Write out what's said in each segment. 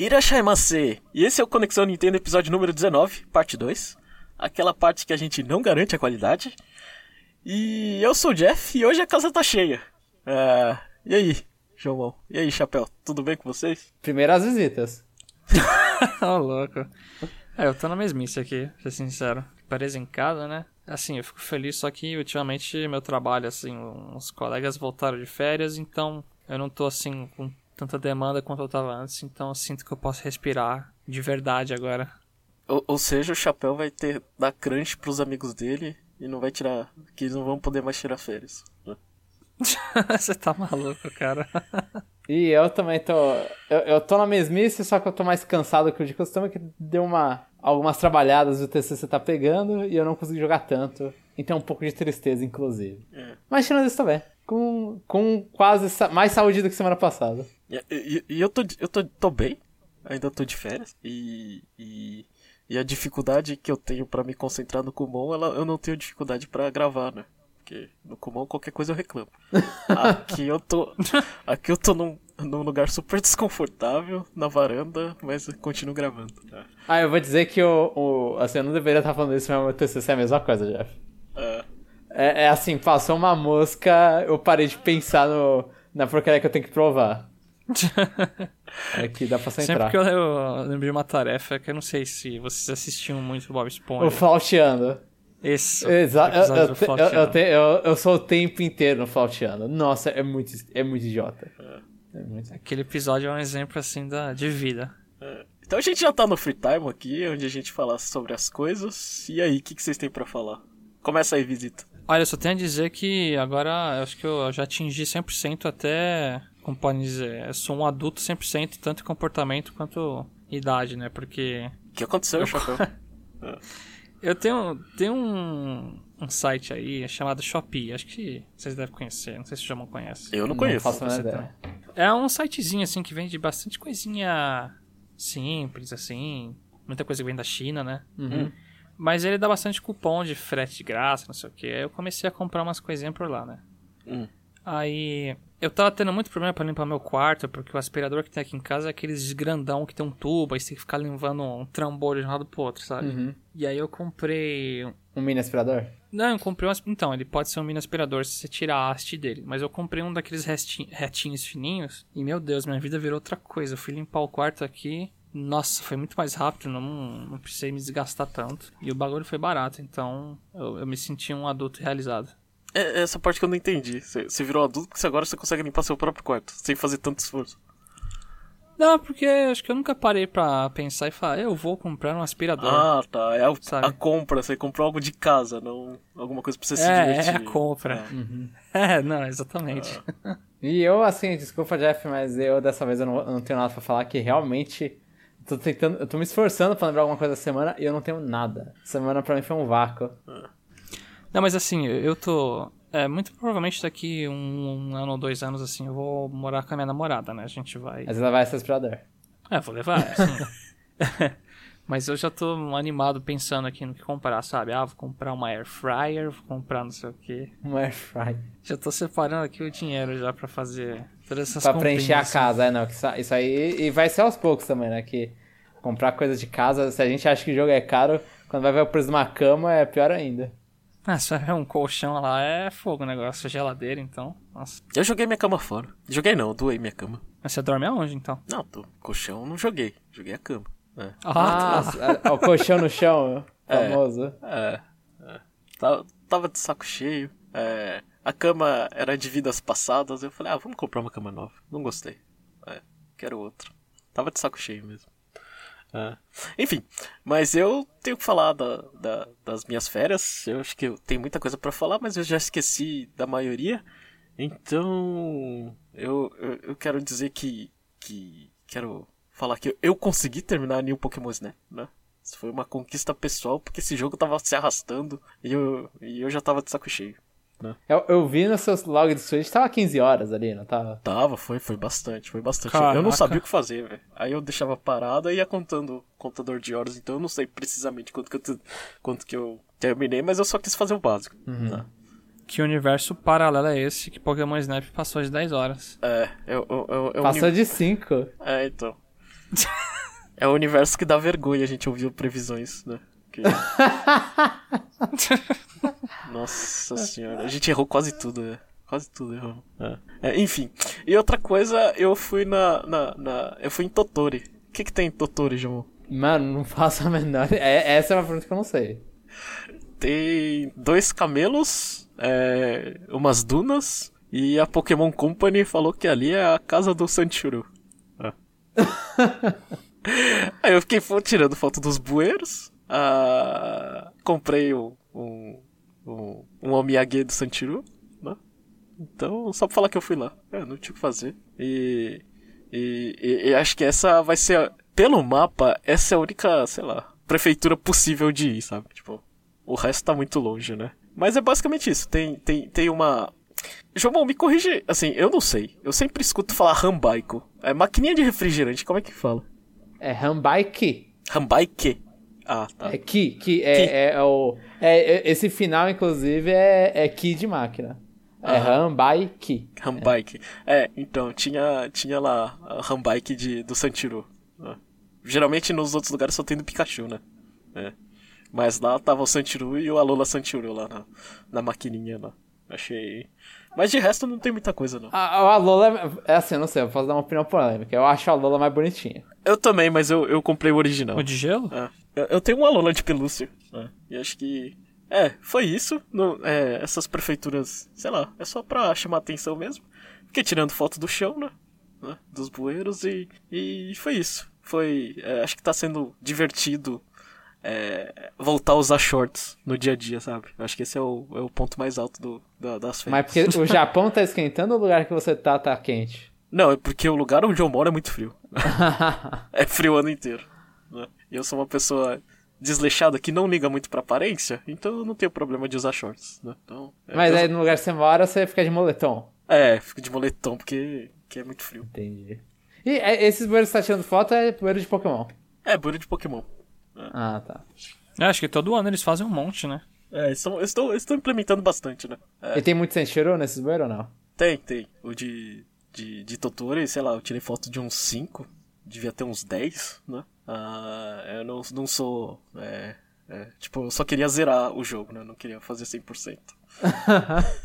Irashaimase! E esse é o Conexão Nintendo episódio número 19, parte 2. Aquela parte que a gente não garante a qualidade. E eu sou o Jeff e hoje a casa tá cheia. É... E aí, João? E aí, Chapéu? Tudo bem com vocês? Primeiro as visitas. Ô, oh, louco. É, eu tô na mesmice aqui, pra ser sincero. Preso em casa, né? Assim, eu fico feliz, só que ultimamente meu trabalho, assim, uns colegas voltaram de férias, então eu não tô, assim, com tanta demanda quanto eu tava antes, então eu sinto que eu posso respirar de verdade agora. Ou, ou seja, o Chapéu vai ter dar crunch pros amigos dele e não vai tirar. que eles não vão poder mais tirar férias. Né? Você tá maluco, cara. E eu também tô. Eu, eu tô na mesmice, só que eu tô mais cansado que o de costume, que deu uma. Algumas trabalhadas o TCC tá pegando e eu não consegui jogar tanto. Então um pouco de tristeza, inclusive. É. Mas tirando isso também. Com, com quase mais saúde do que semana passada. E, e, e eu, tô, eu tô, tô bem, ainda tô de férias, e, e, e a dificuldade que eu tenho para me concentrar no Kumon, ela, eu não tenho dificuldade para gravar, né? Porque no Kumon qualquer coisa eu reclamo. Aqui eu tô, aqui eu tô num, num lugar super desconfortável, na varanda, mas continuo gravando. Tá? Ah, eu vou dizer que o, o, assim, eu não deveria estar falando isso, mas meu TCC é a mesma coisa, Jeff. É. É, é assim, passou uma mosca, eu parei de pensar no, na porcaria que eu tenho que provar. Aqui dá pra centrar. Sempre que eu, eu lembro de uma tarefa que eu não sei se vocês assistiam muito Bob Esponja. O Flauteando. Isso. Exato. Eu, eu, eu, eu, eu, sou o tempo inteiro no Flauteando. Nossa, é muito, é muito idiota. É. é muito... Aquele episódio é um exemplo assim da, de vida. É. Então a gente já tá no free time aqui, onde a gente fala sobre as coisas. E aí, o que, que vocês têm para falar? Começa aí, visita. Olha, eu só tenho a dizer que agora acho que eu já atingi 100% até como podem dizer, eu sou um adulto 100%, tanto em comportamento quanto idade, né? Porque. O que aconteceu, Chapéu? eu tenho, tenho um, um site aí chamado Shopee, acho que vocês devem conhecer, não sei se o Jamon conhece. Eu não conheço. Não faço ideia. É um sitezinho assim que vende bastante coisinha simples, assim. Muita coisa que vem da China, né? Uhum. Mas ele dá bastante cupom de frete de graça, não sei o que. Aí eu comecei a comprar umas coisinhas por lá, né? Hum. Aí eu tava tendo muito problema para limpar meu quarto, porque o aspirador que tem aqui em casa é aqueles grandão que tem um tubo, aí você tem que ficar limpando um trambolho de um lado pro outro, sabe? Uhum. E aí eu comprei. Um mini aspirador? Não, eu comprei um. Então, ele pode ser um mini aspirador se você tirar a haste dele. Mas eu comprei um daqueles retinhos fininhos. E meu Deus, minha vida virou outra coisa. Eu fui limpar o quarto aqui. Nossa, foi muito mais rápido, não, não precisei me desgastar tanto. E o bagulho foi barato, então eu, eu me senti um adulto realizado. É essa parte que eu não entendi. Você, virou adulto porque agora você consegue limpar seu próprio quarto, sem fazer tanto esforço. Não, porque acho que eu nunca parei pra pensar e falar, eu vou comprar um aspirador. Ah, tá. É a, a compra, você comprou algo de casa, não alguma coisa pra você se é, divertir. É, a compra. É, uhum. é não, exatamente. Ah. E eu, assim, desculpa, Jeff, mas eu dessa vez eu não, eu não tenho nada pra falar que realmente. Tô tentando, eu tô me esforçando pra lembrar alguma coisa da semana e eu não tenho nada. Semana pra mim foi um vácuo. Ah. Não, mas assim, eu tô. É, muito provavelmente daqui um, um, ano ou dois anos, assim, eu vou morar com a minha namorada, né? A gente vai. Mas ela vai ser aspirador. É, vou levar, assim. Mas eu já tô animado pensando aqui no que comprar, sabe? Ah, vou comprar uma air fryer, vou comprar não sei o quê. Uma air fryer. Já tô separando aqui o dinheiro já para fazer todas essas Pra preencher a casa, é, não. Isso aí. E vai ser aos poucos também, né? Que comprar coisas de casa, se a gente acha que o jogo é caro, quando vai ver o preço de uma cama, é pior ainda. Ah, só é um colchão lá, é fogo o negócio, geladeira, então. Nossa. Eu joguei minha cama fora. Joguei não, doei minha cama. Mas você dorme aonde, então? Não, tô, colchão não joguei. Joguei a cama. É. Ah, ah o colchão no chão, é, famoso. É, é. Tava, tava de saco cheio. É, a cama era de vidas passadas. Eu falei, ah, vamos comprar uma cama nova. Não gostei. É, quero outra. Tava de saco cheio mesmo. É. Enfim, mas eu tenho que falar da, da, das minhas férias. Eu acho que eu tenho muita coisa para falar, mas eu já esqueci da maioria. Então, eu, eu, eu, quero dizer que, que. Quero falar que eu consegui terminar New Pokémon Snap, né? Isso foi uma conquista pessoal, porque esse jogo tava se arrastando e eu, e eu já tava de saco cheio. Né? Eu, eu vi no seu log do Switch, tava 15 horas ali, não tava? Tava, foi, foi bastante, foi bastante. Caraca. Eu não sabia o que fazer, velho. Aí eu deixava parado e ia contando o contador de horas, então eu não sei precisamente quanto que eu, quanto que eu terminei, mas eu só quis fazer o básico. Uhum. Né? Que universo paralelo é esse que Pokémon Snap passou de 10 horas? É, eu. eu, eu Passou de 5. É, então. É o universo que dá vergonha a gente ouvir previsões, né? Nossa senhora, a gente errou quase tudo, né? Quase tudo errou. É. É, enfim, e outra coisa, eu fui na, na, na- Eu fui em Totori. O que, que tem em Totori, João? Mano, não faço a menor. É, essa é uma pergunta que eu não sei. Tem dois camelos, é, umas dunas, e a Pokémon Company falou que ali é a casa do Sanchuru. É. Aí eu fiquei tirando foto dos bueiros, ah, comprei um, um, um, um omiyage do Sanchuru, né? Então, só pra falar que eu fui lá. É, não tinha o que fazer. E, e, e- e acho que essa vai ser, a- pelo mapa, essa é a única, sei lá, prefeitura possível de ir, sabe? Tipo, o resto tá muito longe, né? Mas é basicamente isso. Tem, tem, tem uma. João, me corrige. Assim, eu não sei. Eu sempre escuto falar rambaiko. É maquininha de refrigerante, como é que fala? É Hambaiki. Rambaike. Ah, tá. É Ki. Ki é, Ki. é, é o. É, é- esse final, inclusive, é, é Ki de máquina. É. Hambaiki. Rambike. É, então, tinha, tinha lá a Rambike de, do Santiru. né? Geralmente nos outros lugares só tem do Pikachu, né? É. Mas lá tava o Santiru e o Alola Santiru lá na, na maquininha lá. Achei. Mas de resto não tem muita coisa, não. A, a Lola é assim, eu não sei, eu posso dar uma opinião polêmica. Eu acho a Lola mais bonitinha. Eu também, mas eu, eu comprei o original. O de gelo? É. Eu, tenho um Alola de pelúcia. É. E acho que. É, foi isso. No- é, essas prefeituras, sei lá, é só pra chamar atenção mesmo. Fiquei tirando foto do chão, né? né, Dos bueiros e. E foi isso. Foi. é, acho que tá sendo divertido é, voltar a usar shorts no dia a dia, sabe? Eu acho que esse é o, é o ponto mais alto do, da- das férias. Mas porque o Japão tá esquentando ou o lugar que você tá tá quente? Não, é porque o lugar onde eu moro é muito frio. é frio o ano inteiro. né? E eu sou uma pessoa desleixada que não liga muito pra aparência, então eu não tenho problema de usar shorts. Né? Então, é, Mas eu- aí no lugar que você mora, você fica de moletom. É, fico de moletom porque, porque é muito frio. Entendi. E é, esses bueiros que você tá tirando foto é bueiro de Pokémon. É, bueiro de Pokémon. Ah, tá. É, acho que todo ano eles fazem um monte, né? É, eles estão, eles estão, eles estão implementando bastante, né? É, E tem muito Senshiro nesses bueiros ou não? tem, tem. O de, de, de Totoro, sei lá, eu tirei foto de uns 5, devia ter uns 10, né? Ah, eu não, não sou. É, é, tipo, eu só queria zerar o jogo, né? Eu não queria fazer 100%.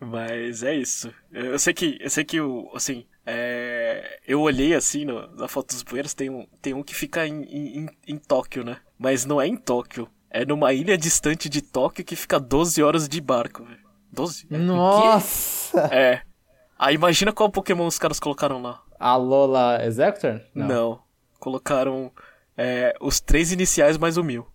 Mas é isso. Eu sei que, eu sei que o, assim, é, eu olhei assim no- na foto dos bueiros, tem um, tem um que fica em, em, em- Tóquio, né? Mas não é em Tóquio. É numa ilha distante de Tóquio que fica 12 horas de barco, velho. 12? É. Nossa! É. Aí imagina qual Pokémon os caras colocaram lá. A Lola Executor? Não. Colocaram é, os três iniciais mais o mil.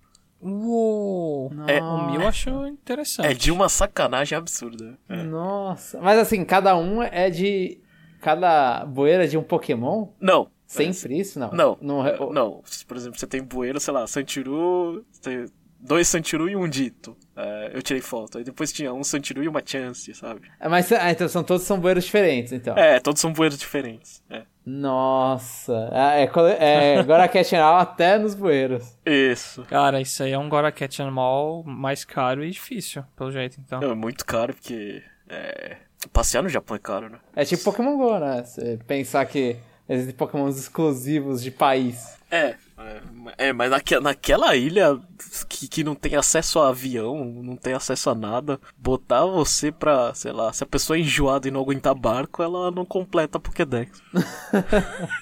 Uou! É- O mil eu acho interessante. É de uma sacanagem absurda. É. Nossa. Mas assim, cada um é de. Cada bueira é de um Pokémon? Não. Sempre isso? Não. Não, Não, não. Por exemplo, você tem bueiro, sei lá, Santiru, tem dois Santiru e um Dito. É, eu tirei foto. Aí depois tinha um Santiru e uma Chance, sabe? É, Mas ah, então são todos são bueiros diferentes, então. É, todos são bueiros diferentes. É. Nossa. É, é, é agora Cat Now até nos bueiros. Isso. Cara, isso aí é um Goracat Animal mais caro e difícil, pelo jeito, então. Não, é muito caro, porque. É, passear no Japão é caro, né? É tipo Pokémon GO, né? Você pensar que existem Pokémons exclusivos de país. É, é, é, mas naque, naquela ilha que, que não tem acesso a avião, não tem acesso a nada, botar você pra, sei lá, se a pessoa é enjoada e não aguentar barco, ela não completa a Pokédex.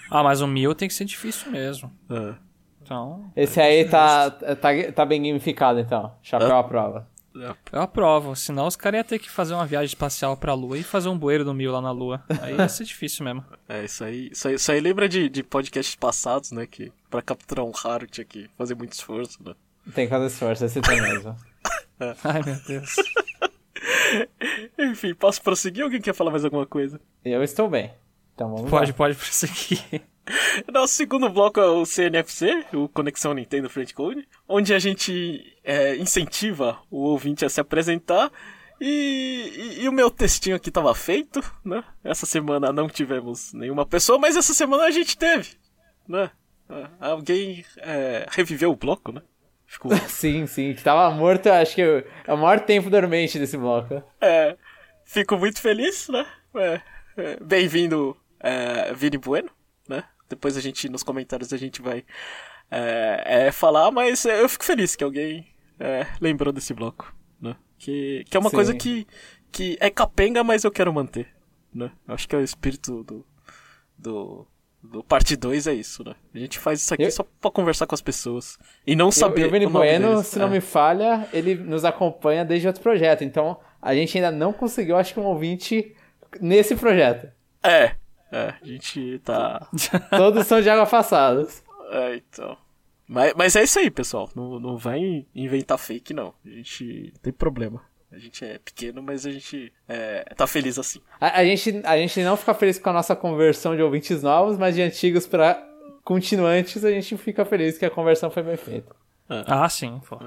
Ah, mas o mil tem que ser difícil mesmo. É. Então, Esse aí tá, tá, tá bem gamificado, então. Chapéu à prova. Eu aprovo. Senão os caras iam ter que fazer uma viagem espacial pra Lua e fazer um bueiro do mil lá na Lua. Aí ia ser difícil mesmo. É, isso aí, isso aí, isso aí lembra de, de podcasts passados, né? Que pra capturar um raro tinha que fazer muito esforço, né? Tem que fazer esforço, esse tem mesmo. Ai, meu Deus. Enfim, posso prosseguir? Alguém quer falar mais alguma coisa? Eu estou bem. Então vamos Pode, lá. pode prosseguir. Nosso segundo bloco é o CNFC, o Conexão Nintendo Friend Code, onde a gente é, incentiva o ouvinte a se apresentar. E, e- e o meu textinho aqui estava feito, né? Essa semana não tivemos nenhuma pessoa, mas essa semana a gente teve, né? É, Alguém é, reviveu o bloco, né? Ficou, Sim, sim. Que tava morto, acho que é o maior tempo dormente desse bloco. é, fico muito feliz, né? É, é, Bem-vindo, é, Vini Bueno, né? depois a gente, nos comentários, a gente vai é, é, falar, mas eu fico feliz que alguém é, lembrou desse bloco, né? Que, que é uma Sim. coisa que, que é capenga, mas eu quero manter, né? Eu acho que é o espírito do, do, do parte 2 é isso, né? A gente faz isso aqui Eu- só pra conversar com as pessoas e não Eu- saber o Vini o nome Bueno, deles. se não É. me falha, ele nos acompanha desde outro projeto. Então, a gente ainda não conseguiu, acho que um ouvinte nesse projeto. É, é, a gente tá... Todos são de água passadas. É, então. Mas, mas é isso aí, pessoal. Não, não vai inventar fake, não. A gente tem problema. A gente é pequeno, mas a gente é, tá feliz assim. A, a gente, a gente não fica feliz com a nossa conversão de ouvintes novos, mas de antigos para continuantes, a gente fica feliz que a conversão foi bem feita. Ah, sim, pô.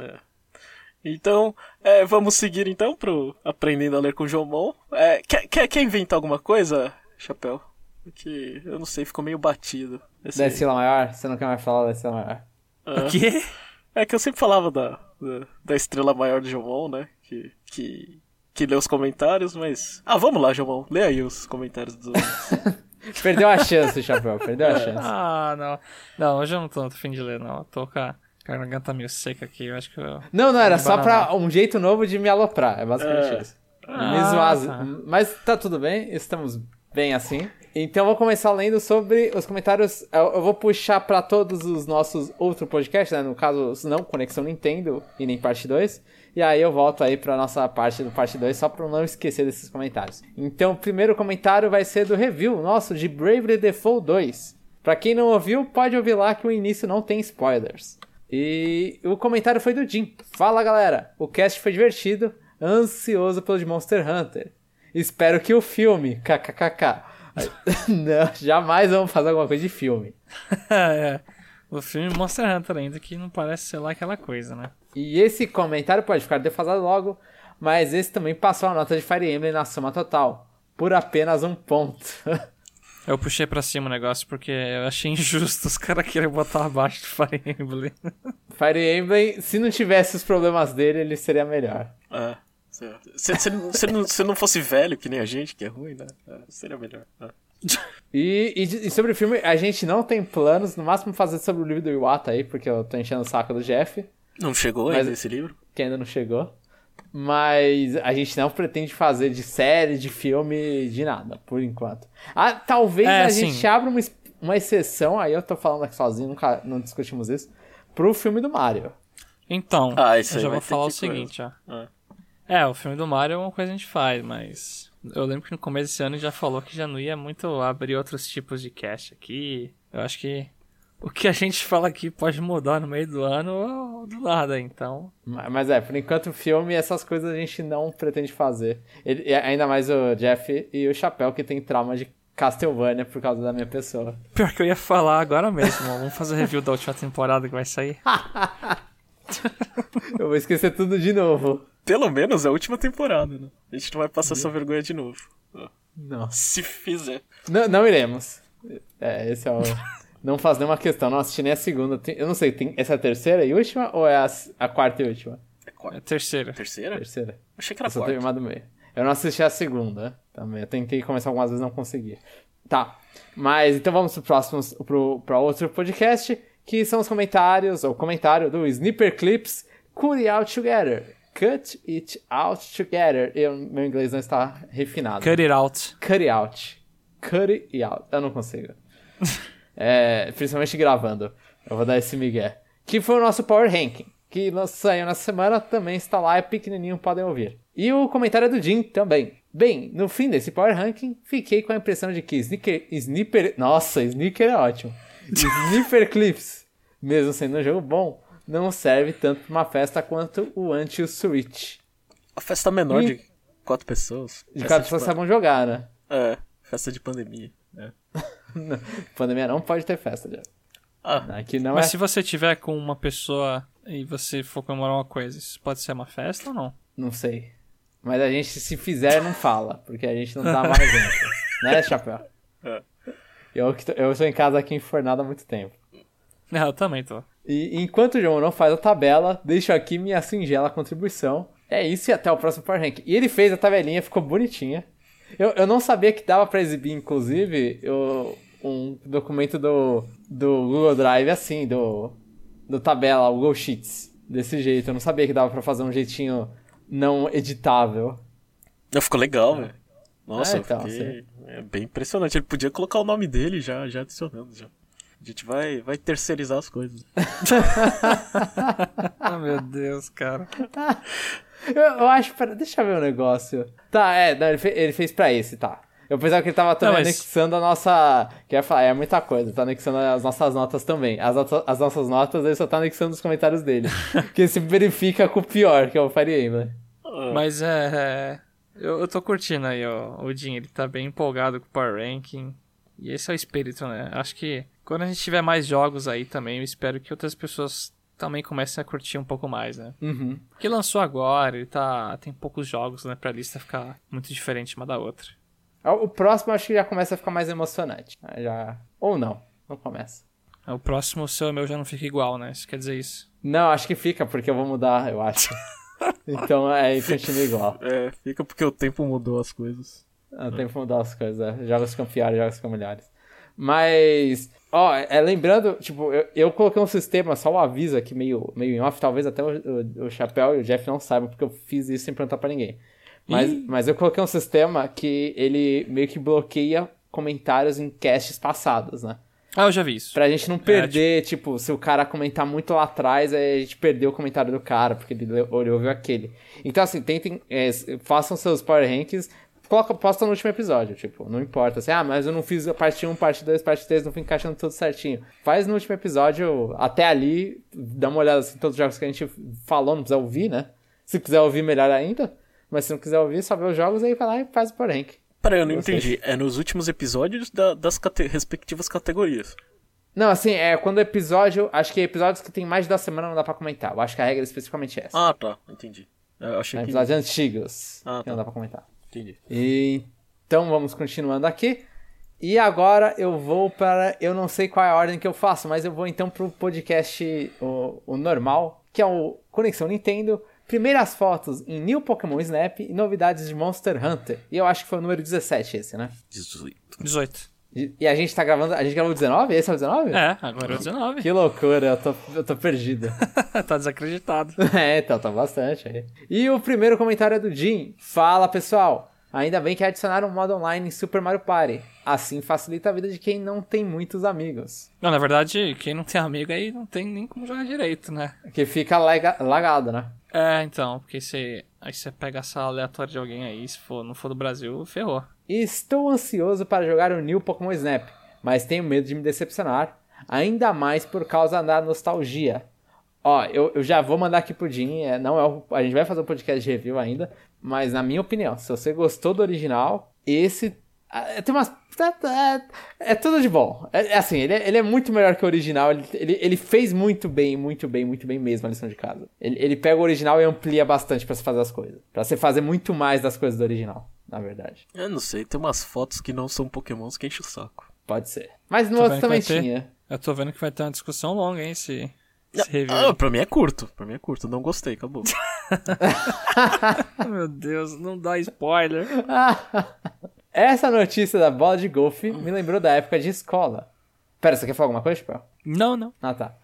Então, é, vamos seguir então pro Aprendendo a Ler com o Jomon. É, quer, quer, quer inventar alguma coisa, Chapéu? Porque eu não sei, ficou meio batido. Esse- Da Estila Maior? Você não quer mais falar da Estila Maior? O quê? É que eu sempre falava da, da, da estrela maior de Jomon, né? Que, que, que lê os comentários, mas. Ah, vamos lá, Jomon. Lê aí os comentários dos outros. Perdeu a chance, Chapéu, perdeu a chance. Ah, não. Não, hoje eu não tô no fim de ler, não. Eu tô com a garganta meio seca aqui. Eu acho que eu. Não, não, era só pra um jeito novo de me aloprar. É basicamente É. isso. Ah, me zoar. tá. Mas tá tudo bem, estamos bem assim. Então eu vou começar lendo sobre os comentários. Eu, eu vou puxar pra todos os nossos outros podcasts, né? No caso, não Conexão Nintendo e nem parte 2. E aí eu volto aí pra nossa parte do parte 2, só eu não esquecer desses comentários. Então o primeiro comentário vai ser do review nosso de Bravely Default 2. Pra quem não ouviu, pode ouvir lá que o início não tem spoilers. E o comentário foi do Jim. Fala galera, o cast foi divertido, ansioso pelo de Monster Hunter. Espero que o filme, kkkk. Não, jamais vamos fazer alguma coisa de filme. é. O filme Monster Hunter ainda, que não parece ser lá aquela coisa, né? E esse comentário pode ficar defasado logo, mas esse também passou a nota de Fire Emblem na soma total, por apenas um ponto. Eu puxei pra cima o negócio porque eu achei injusto os caras querem botar abaixo do Fire Emblem. Fire Emblem, se não tivesse os problemas dele, ele seria melhor. É. Se, se, se, não- se não, se não fosse velho, que nem a gente, que é ruim, né? É, seria melhor. É. E, e- e sobre o filme, a gente não tem planos, no máximo fazer sobre o livro do Iwata aí, porque eu tô enchendo o saco do Jeff. Não chegou Mas- ainda esse livro? que ainda não chegou. Mas a gente não pretende fazer de série, de filme, de nada, por enquanto. Ah, talvez É, a sim. gente abra uma, uma exceção, aí eu tô falando aqui sozinho, nunca não discutimos isso, pro filme do Mario. Então, Ah, isso eu já vou falar o seguinte, ó. Ah. É, o filme do Mario é uma coisa que a gente faz, mas eu lembro que no começo desse ano já falou que já não ia muito abrir outros tipos de cast aqui. Eu acho que o que a gente fala aqui pode mudar no meio do ano ou do nada, então. Ma- Mas é, por enquanto o filme, essas coisas a gente não pretende fazer. Ele- e ainda mais o Jeff e o Chapéu, que tem trauma de Castlevania por causa da minha pessoa. Pior que eu ia falar agora mesmo, vamos fazer review da última temporada que vai sair. Eu vou esquecer tudo de novo. Pelo menos é a última temporada, né? A gente não vai passar essa vergonha de novo. Nossa. Se fizer. Não, não iremos. É, esse é o. Não faz nenhuma questão, não assisti nem a segunda. Eu não sei, tem... essa é a terceira e última ou é a, a quarta e última? É É quarta. a terceira. Terceira? Terceira. Achei que era só quarta. do meio. Eu não assisti a segunda também. Eu tentei começar algumas vezes não consegui. Tá. Mas então vamos pro próximo, pro, pra outro podcast, que são os comentários, ou comentário do Sniper Clips Out Together. Cut It Out Together. Eu, meu inglês não está refinado. Cut it out. Cut it out. Cut it out. Eu não consigo. É, principalmente gravando. Eu vou dar esse migué. Que foi o nosso Power Ranking. Que saiu na semana, também está lá, é pequenininho, podem ouvir. E o comentário do Jim também. Bem, no fim desse Power Ranking, fiquei com a impressão de que Sneaker... Sniper... Nossa, Sneaker é ótimo. Sniper Clips, mesmo sendo um jogo bom, não serve tanto para uma festa quanto o Anti-Switch. A festa menor Ih. de quatro pessoas. De Festa cada pessoa pan- sabem jogar, né? É, festa de pandemia. É. Pandemia não pode ter festa, já. Ah, Aqui não Mas é. se você tiver com uma pessoa e você for comemorar uma coisa, isso pode ser uma festa ou não? Não sei. Mas a gente, se fizer, não fala, porque a gente não dá mais exemplo. né, Chapéu? É. Eu, eu estou em casa aqui enfornado há muito tempo. Não, eu também tô. E enquanto o João não faz a tabela, deixo aqui minha singela contribuição. É isso e até o próximo Power Rank. E ele fez a tabelinha, ficou bonitinha. Eu, eu não sabia que dava pra exibir, inclusive, o, um documento do, do Google Drive assim, do, do tabela, Google Sheets, desse jeito. Eu não sabia que dava pra fazer um jeitinho não editável. Não, ficou legal, velho. Nossa, É, então, eu fiquei... é bem impressionante. Ele podia colocar o nome dele já, já adicionando. Já. A gente vai, vai terceirizar as coisas. Ah, meu Deus, cara. Eu, eu acho. Pera, deixa eu ver um negócio. Tá, é, não, ele, fe- ele fez pra esse, tá. Eu pensava que ele tava também Não, mas- anexando a nossa. Que eu ia falar, é muita coisa, tá anexando as nossas notas também. As, as nossas notas, ele só tá anexando os comentários dele. que se verifica com o pior, que é o Fire Emblem. Mas é. é, eu, eu tô curtindo aí, ó. O Jim, ele tá bem empolgado com o Power Ranking. E esse é o espírito, né? Acho que quando a gente tiver mais jogos aí também, eu espero que outras pessoas também comecem a curtir um pouco mais, né? Uhum. Porque lançou agora, ele tá. Tem poucos jogos, né? Pra lista ficar muito diferente uma da outra. O próximo eu acho que já começa a ficar mais emocionante. Aí Já... Ou não, não começa. O próximo, o seu e meu já não fica igual, né? Isso quer dizer isso. Não, acho que fica, porque eu vou mudar, eu acho. então é, continua igual. É, fica porque o tempo mudou as coisas. Não tem que mudar as coisas, é. Jogos piores, jogos ficam melhores. Mas, ó, é, lembrando, tipo, eu, eu coloquei um sistema, só um aviso aqui, meio, meio em off, talvez até o, o, o Chapéu e o Jeff não saibam, porque eu fiz isso sem perguntar pra ninguém. Mas, Ih. mas eu coloquei um sistema que ele meio que bloqueia comentários em casts passados, né? Ah, eu já vi isso. Pra gente não perder, tipo, se o cara comentar muito lá atrás, aí a gente perdeu o comentário do cara, porque ele ouviu aquele. Então, assim, tentem, é, façam seus power rankings, coloca, posta no último episódio, tipo, não importa. Assim, ah, mas eu não fiz a parte 1, parte 2, parte 3, não fui encaixando tudo certinho. Faz no último episódio, até ali, dá uma olhada assim, em todos os jogos que a gente falou, não precisa ouvir, né? Se quiser ouvir, melhor ainda. Mas se não quiser ouvir, só vê os jogos aí vai lá e faz o rank. Peraí, eu não Vocês- entendi. É nos últimos episódios da- das cate- respectivas categorias. Não, assim, é quando o episódio. Acho que episódios que tem mais de duas semanas não dá pra comentar. Eu acho que a regra é especificamente essa. Ah, tá. Entendi. Eu achei É, que... episódios antigos. Ah, que tá. não dá pra comentar. Entendi. E, então vamos continuando aqui. E agora eu vou para. Eu não sei qual é a ordem que eu faço, mas eu vou então pro podcast o, o normal, que é o Conexão Nintendo. Primeiras fotos em New Pokémon Snap e novidades de Monster Hunter. E eu acho que foi o número 17 esse, né? 18. 18. E, a gente tá gravando. A gente gravou 19? Esse é o 19? É, agora é o 19. Que loucura, eu tô, eu tô perdido. tá desacreditado. É, então, tá bastante aí. E o primeiro comentário é do Jim. Fala, pessoal. Ainda bem que adicionaram um modo online em Super Mario Party. Assim facilita a vida de quem não tem muitos amigos. Não, na verdade, quem não tem amigo aí não tem nem como jogar direito, né? Que fica lagado, né? É, então, porque você. Aí você pega essa aleatória de alguém aí, se for, não for do Brasil, ferrou. Estou ansioso para jogar o New Pokémon Snap, mas tenho medo de me decepcionar. Ainda mais por causa da nostalgia. Ó, eu, eu já vou mandar aqui pro Jim. É, não é o- a gente vai fazer um podcast de review ainda. Mas na minha opinião, se você gostou do original, esse. ah, Tem umas. É, é tudo de bom. É, é assim, ele é, ele é muito melhor que o original. Ele, ele, ele fez muito bem, muito bem, muito bem mesmo a lição de casa. Ele, ele pega o original e amplia bastante pra você fazer as coisas. Pra você fazer muito mais das coisas do original, na verdade. Eu não sei, tem umas fotos que não são pokémons que enchem o saco. Pode ser. Mas no outro também vai ter. tinha. Eu tô vendo que vai ter uma discussão longa, hein, esse, esse review. Ah, pra mim é curto. Pra mim é curto. Não gostei, acabou. Meu Deus, não dá spoiler. Essa notícia da bola de golfe me lembrou da época de escola. Pera, você quer falar alguma coisa, Chapéu? Não, não. Ah, tá.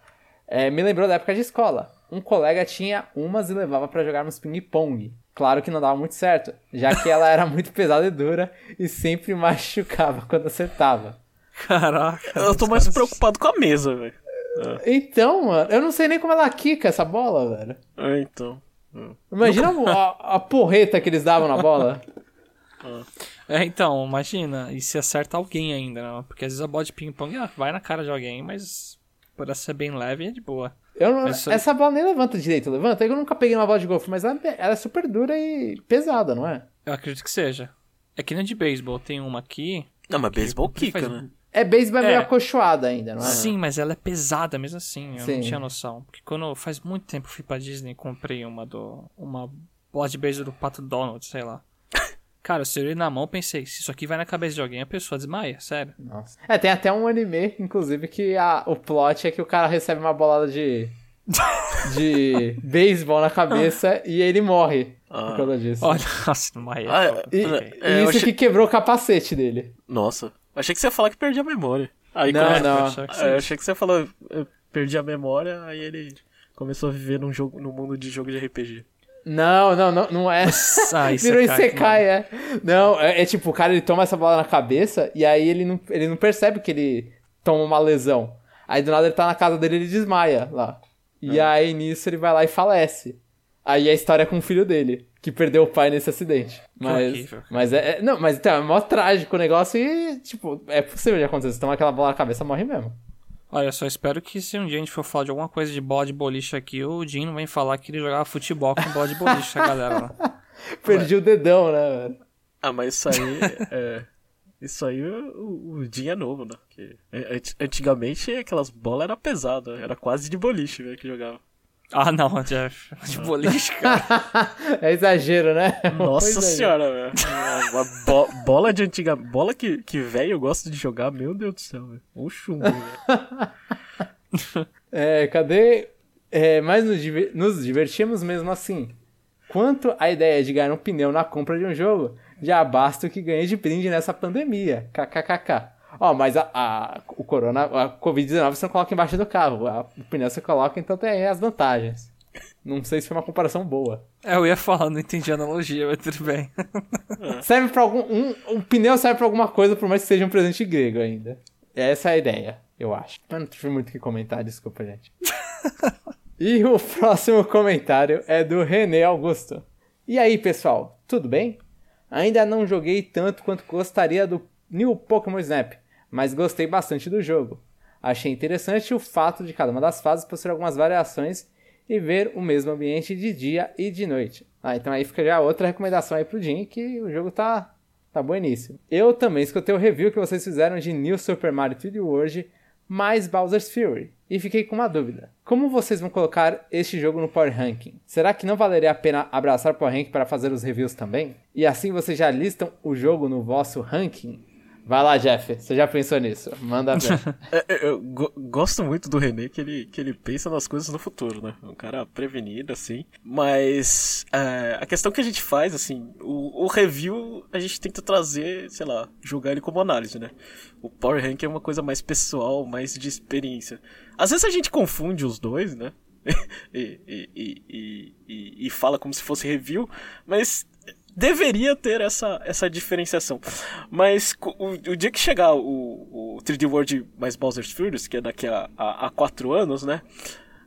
É, me lembrou da época de escola. Um colega tinha umas e levava pra jogarmos ping-pong. Claro que não dava muito certo, já que ela era muito pesada e dura e sempre machucava quando acertava. Caraca. Eu tô mais preocupado com a mesa, velho. Então, mano, eu não sei nem como ela quica essa bola, velho. É, então. Hum. Imagina a, a porreta que eles davam na bola. É, então, imagina, e se acerta alguém ainda, né? Porque às vezes a bola de ping-pong ah, vai na cara de alguém, mas por ela ser bem leve é de boa. Eu não- Mas Essa bola nem levanta direito, levanta. Eu nunca peguei uma bola de golfe, mas ela, ela é super dura e pesada, não é? Eu acredito que seja. É que nem de beisebol, tem uma aqui. Não, mas beisebol que quica, faz- né? É beisebol é meio É. acolchoada ainda, não é? Sim, mas ela é pesada mesmo assim, eu Sim. não tinha noção. Porque quando faz muito tempo eu fui pra Disney e comprei uma do. uma bola de beisebol do Pato Donald, sei lá. Cara, eu segurei na mão pensei, se isso aqui vai na cabeça de alguém, a pessoa desmaia, sério. Nossa. É, tem até um anime, inclusive, que a, o plot é que o cara recebe uma bolada de. de beisebol na cabeça e ele morre Ah. por causa disso. Olha, nossa, desmaia. Ah, E, é, e isso achei- que quebrou o capacete dele. Nossa. Achei que você ia falar que perdia a memória. Aí, Não, quando- não. Achei que Ah, eu achei que você falou, eu perdi a memória, aí ele começou a viver num jogo, num mundo de jogo de RPG. Não, não, não, não é. Ah, Virou Isekai, é. Não, é, é tipo, o cara ele toma essa bola na cabeça e aí ele não, ele não percebe que ele toma uma lesão. Aí do nada ele tá na casa dele e ele desmaia lá. E aí nisso ele vai lá e falece. Aí a história é com o filho dele, que perdeu o pai nesse acidente. Mas, mas é, é- Não, mas então, é mó trágico o negócio e, tipo, é possível de acontecer. Toma aquela bola na cabeça, morre mesmo. Olha, eu só espero que se um dia a gente for falar de alguma coisa de bola de boliche aqui, o Jim não vem falar que ele jogava futebol com bola de boliche, a galera lá. Perdi o dedão, né, velho? Ah, mas isso aí é. Isso aí o, o Jim é novo, né? Porque an- antigamente aquelas bolas eram pesadas, era quase de boliche, velho, que jogava. Ah, não, Jeff. De boliche, cara. É exagero, né? Nossa Pois é. senhora, velho. Bo- bola de antiga. Bola que, que velho eu gosto de jogar, meu Deus do céu, velho. Um chumbo, velho. É, cadê? É, mas nos, diver- nos divertimos mesmo assim. Quanto à ideia de ganhar um pneu na compra de um jogo, já basta o que ganhei de brinde nessa pandemia. KKKK. Ó, mas a, a- o corona, a Covid-19 você não coloca embaixo do carro. A- o pneu você coloca, então tem aí as vantagens. Não sei se foi uma comparação boa. É, eu ia falar, não entendi a analogia, mas tudo bem. Serve pra algum. Um, um pneu serve pra alguma coisa, por mais que seja um presente grego ainda. Essa é a ideia, eu acho. Mas não tive muito o que comentar, desculpa, gente. e o próximo comentário é do René Augusto. E aí, pessoal, tudo bem? Ainda não joguei tanto quanto gostaria do New Pokémon Snap, mas gostei bastante do jogo. Achei interessante o fato de cada uma das fases possuir algumas variações e ver o mesmo ambiente de dia e de noite. Ah, então aí fica já outra recomendação aí pro Jim, que o jogo tá, tá bueníssimo. Eu também escutei o review que vocês fizeram de New Super Mario 3D World mais Bowser's Fury e fiquei com uma dúvida. Como vocês vão colocar este jogo no Power Ranking? Será que não valeria a pena abraçar o Power Ranking para fazer os reviews também? E assim vocês já listam o jogo no vosso ranking? Vai lá, Jeff, você já pensou nisso? Manda ver. É, é, Eu go- gosto muito do René, que ele, que ele pensa nas coisas no futuro, né? Um cara prevenido, assim. Mas é, a questão que a gente faz, assim, o, o review a gente tenta trazer, sei lá, jogar ele como análise, né? O Power Rank é uma coisa mais pessoal, mais de experiência. Às vezes a gente confunde os dois, né? e, e, e- e fala como se fosse review, mas deveria ter essa, essa diferenciação. Mas o, o dia que chegar o, o 3D World mais Bowser's Furious, que é daqui a, a, a quatro anos, né?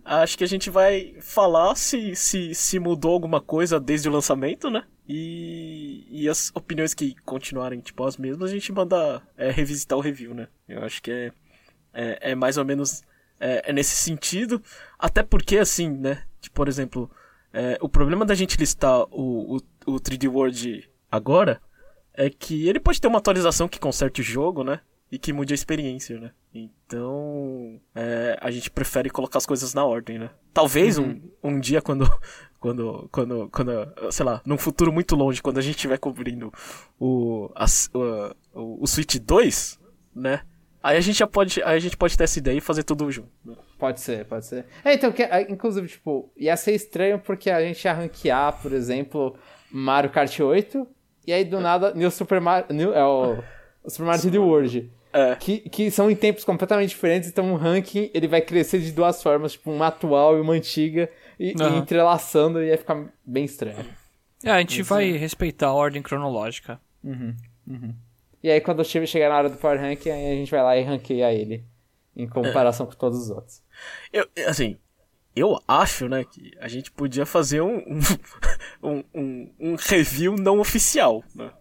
Acho que a gente vai falar se, se, se mudou alguma coisa desde o lançamento, né? E, e as opiniões que continuarem tipo as mesmas, a gente manda é, revisitar o review, né? Eu acho que é, é, é mais ou menos é, é nesse sentido. Até porque, assim, né? Tipo, por exemplo, é, o problema da gente listar o, o, o 3D World agora é que ele pode ter uma atualização que conserte o jogo, né? E que mude a experiência, né? Então, é, a gente prefere colocar as coisas na ordem, né? Talvez um, um dia quando, quando, quando, quando, sei lá, num futuro muito longe, quando a gente estiver cobrindo o, o, o, o Switch 2, né? Aí a gente já pode, aí a gente pode ter essa ideia e fazer tudo junto. Pode ser, pode ser. É, então, que, ah, inclusive, tipo, ia ser estranho porque a gente ia ranquear, por exemplo, Mario Kart 8, e aí do nada, New Super Mario. New, é o, o Super Mario 3D World. É. Que, que são em tempos completamente diferentes, então o ranking ele vai crescer de duas formas, tipo, uma atual e uma antiga, e, e Aham. entrelaçando e ia ficar bem estranho. É, a gente vai respeitar a ordem cronológica. E aí quando o time chegar na hora do Power Ranking, aí a gente vai lá e ranqueia ele, em comparação com todos os outros. Eu, assim, eu acho, né, que a gente podia fazer um, um, um, um review não oficial, né?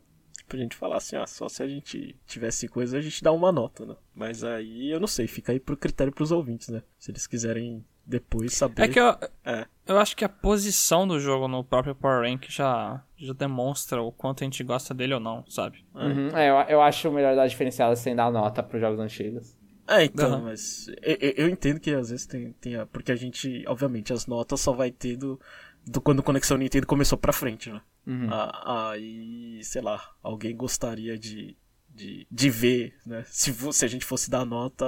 Pra gente falar assim, ah, só se a gente tivesse coisa, a gente dá uma nota, né? Mas aí eu não sei, fica aí pro critério pros ouvintes, né? Se eles quiserem depois saber. É que eu, É. eu acho que a posição do jogo no próprio Power Rank já, já demonstra o quanto a gente gosta dele ou não, sabe? Uhum, é, eu, eu acho melhor dar diferenciada sem dar nota pros jogos antigos. É, então, Aham. mas eu, eu- entendo que às vezes tem, tem a, porque a gente, obviamente, as notas só vai ter do, do quando o Conexão Nintendo começou pra frente, né? Ah, Aí, sei lá, alguém gostaria de, de, de ver, né? Se, se a gente fosse dar nota,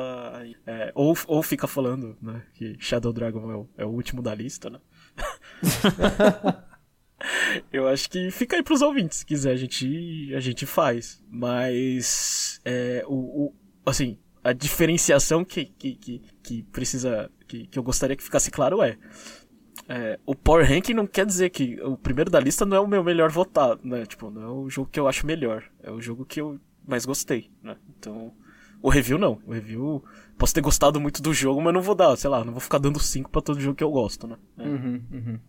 é, ou, ou fica falando, né? Que Shadow Dragon é o, é o último da lista, né? Eu acho que fica aí pros ouvintes. Se quiser, a gente, a gente faz. Mas. É, o, o, assim, a diferenciação que, que, que, que precisa. Que, que eu gostaria que ficasse claro é. É, o Power Ranking não quer dizer que o primeiro da lista não é o meu melhor votado, né? Tipo, não é o jogo que eu acho melhor. É o jogo que eu mais gostei, né? Então, o review não. O review, posso ter gostado muito do jogo, mas não vou dar, sei lá, não vou ficar dando 5 pra todo jogo que eu gosto, né? É. Uhum, uhum.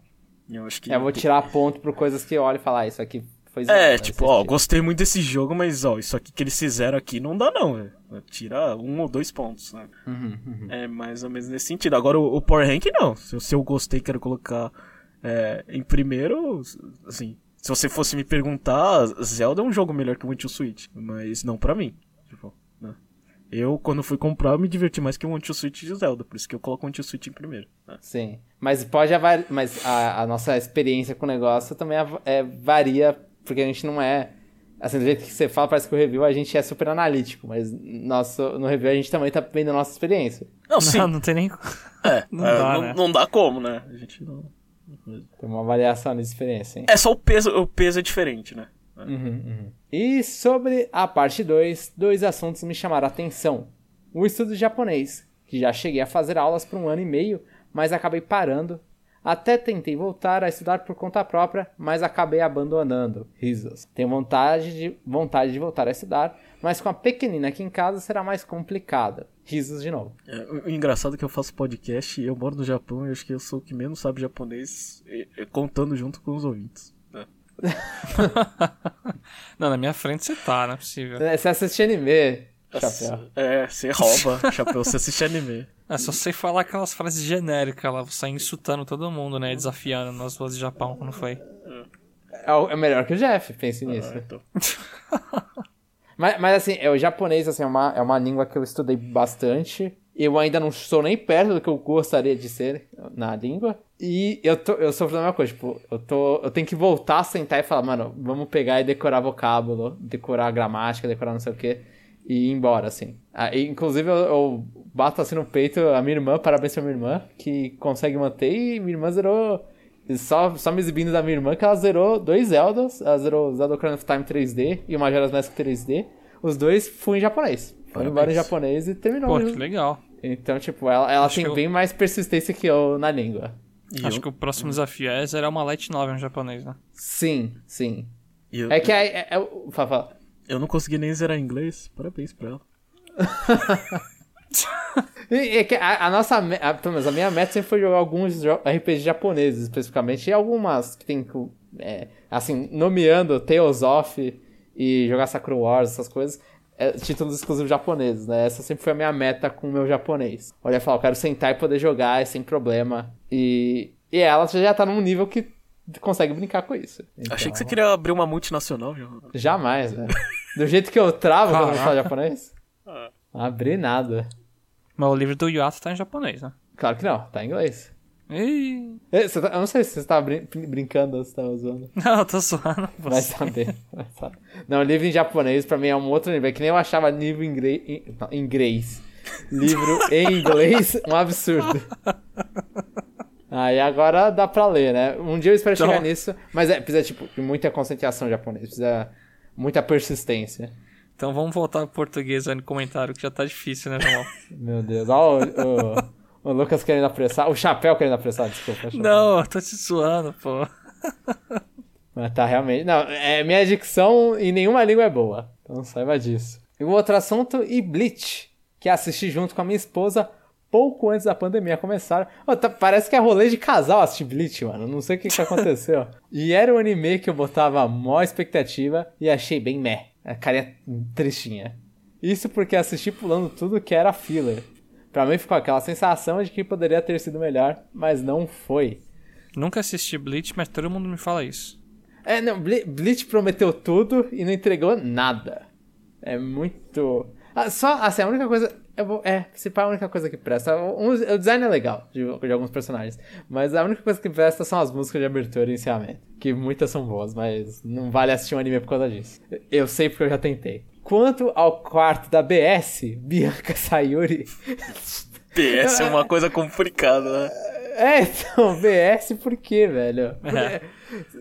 Eu acho que. Eu vou tirar ponto por coisas que eu olho e falar, ah, isso aqui foi É, tipo, ó, gostei muito desse jogo, mas ó, isso aqui que eles fizeram aqui não dá não, velho. Tira um ou dois pontos, né? Uhum, uhum. É mais ou menos nesse sentido. Agora o, o Power Rank não. Se, eu- se eu gostei quero colocar é, em primeiro, assim, se você fosse me perguntar, Zelda é um jogo melhor que o to Switch, mas não pra mim. Tipo? Eu, quando fui comprar, eu me diverti mais que o to Switch de Zelda, por isso que eu coloco o to Switch em primeiro. né? Sim. Mas pode avari... Mas a, a nossa experiência com o negócio também é, varia, porque a gente não é. Assim, do jeito que você fala, parece que o review a gente é super analítico, mas nosso, no review a gente também tá vendo a nossa experiência. Não, sim. Não, não tem nem. é, não é, dá, não, né? não dá como, né? A gente não. Tem uma avaliação de experiência, hein? É só o peso, o peso é diferente, né? Uhum, uhum. E sobre a parte 2, dois assuntos me chamaram a atenção. O estudo japonês, que já cheguei a fazer aulas por um ano e meio, mas acabei parando. Até tentei voltar a estudar por conta própria, mas acabei abandonando. Risos. Tenho vontade de, vontade de voltar a estudar, mas com a pequenina aqui em casa será mais complicado. Risos de novo. É, o engraçado é que eu faço podcast eu moro no Japão e acho que eu sou o que menos sabe japonês, contando junto com os ouvintes. Não, na minha frente você tá, não é possível. É, Você assiste anime, chapéu. É, você rouba, chapéu, você assiste anime. É só sei falar aquelas frases genéricas lá, você insultando todo mundo, né? Desafiando nas ruas de Japão, quando foi. É, o- é melhor que o Jeff, pense nisso. Ah, então. Mas, mas assim, é, o japonês assim, é, uma, é uma língua que eu estudei bastante. Eu ainda não estou nem perto do que eu gostaria de ser na língua. E eu, tô, eu sofro da mesma coisa, tipo, eu, tô, eu tenho que voltar a sentar e falar, mano, vamos pegar e decorar vocábulo, decorar gramática, decorar não sei o que, e ir embora, assim. Ah, e, inclusive, eu, eu bato assim no peito a minha irmã, parabéns pra minha irmã, que consegue manter, e minha irmã zerou. Só, só me exibindo da minha irmã que ela zerou dois Zeldas. Ela zerou Zelda Ocarina of Time 3D e o Majora's Mask 3D. Os dois fui em japonês. Foi embora em japonês e terminou. Pô, o que legal. Então, tipo, ela, ela Acho tem eu- bem mais persistência que eu na língua. E Acho eu, que o próximo desafio é zerar uma light novel em japonês, né? Sim, sim. e eu, É que é. é, é o- fala, eu não consegui nem zerar inglês, parabéns pra ela. E- É que a, a nossa. A, pelo menos a minha meta sempre foi jogar alguns RPG japoneses, especificamente, e algumas que tem. que, É, assim, nomeando Tales of e jogar Sakura Wars, essas coisas. É, títulos exclusivos japoneses, né? Essa sempre foi a minha meta com o meu japonês. Olha, falar, eu quero sentar e poder jogar é sem problema. E, e ela já tá num nível que consegue brincar com isso. Achei que você Então, queria abrir uma multinacional, João. Jamais, né? Do jeito que eu travo quando eu Caraca. falo japonês. Não abri nada. Mas o livro do Yuata tá em japonês, né? Claro que não, tá em inglês. Ih, É, tá- eu não sei se você tava brin- brincando ou se tava zoando. não, eu tô zoando. Vai Você. saber. vai saber. Não, livro em japonês pra mim é um outro nível. É que nem eu achava livro em inglês. Em, não, em inglês. Livro em inglês, um absurdo. Aí agora dá pra ler, né? Um dia eu espero Então- chegar nisso, mas é, precisa tipo, de muita concentração japonês, precisa muita persistência. Então vamos voltar pro português aí no comentário, que já tá difícil, né, João? Meu Deus, ó o, o, Lucas querendo apressar, o chapéu querendo apressar, desculpa. chapéu. não, eu tô te zoando, pô. Mas tá realmente. Não, é, minha dicção em nenhuma língua é boa. Então saiba disso. E o outro assunto, e Bleach, que assisti junto com a minha esposa pouco antes da pandemia começar. Ô, tá- parece que é rolê de casal assistir Bleach, mano. Não sei o que, que aconteceu. e era um anime que eu botava mó expectativa e achei bem meh. A carinha tristinha. Isso porque assisti pulando tudo que era filler. Pra mim ficou aquela sensação de que poderia ter sido melhor, mas não foi. Nunca assisti Bleach, mas todo mundo me fala isso. É, não, Ble- Bleach prometeu tudo e não entregou nada. É muito. Ah, só, assim, a única coisa. Vou, é, se pá, a única coisa que presta. Um- o design é legal de, de alguns personagens. Mas a única coisa que presta são as músicas de abertura e encerramento. Que muitas são boas, mas não vale assistir um anime por causa disso. Eu sei porque eu já tentei. Quanto ao quarto da BS, Bianca Sayuri. PS é uma coisa complicada, né? É, então, BS por quê, velho? É.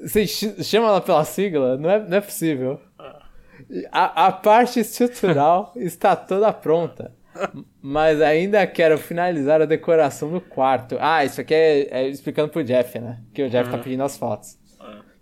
Você ch- chama ela pela sigla? Não é, não é possível. A, a parte estrutural está toda pronta. Mas ainda quero finalizar a decoração do quarto. Ah, isso aqui é, é explicando pro Jeff, né? Que o Jeff tá pedindo as fotos.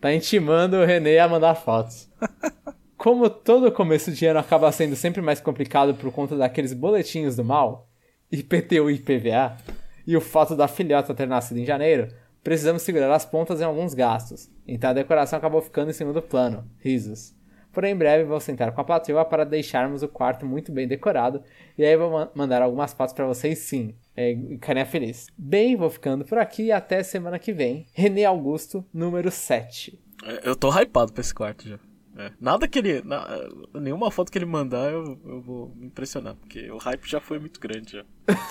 Tá intimando o René a mandar fotos. Como todo começo de ano acaba sendo sempre mais complicado por conta daqueles boletinhos do mal, IPTU e IPVA, e o fato da filhota ter nascido em janeiro, precisamos segurar as pontas em alguns gastos. Então a decoração acabou ficando em segundo plano. Risos. Porém, em breve vou sentar com a patroa para deixarmos o quarto muito bem decorado. E aí vou ma- mandar algumas fotos para vocês sim. É, carinha feliz. Bem, vou ficando por aqui e até semana que vem. René Augusto, número 7. É, Eu tô hypado pra esse quarto já. É. Nada que ele. na- nenhuma foto que ele mandar eu, eu vou me impressionar, porque o hype já foi muito grande já.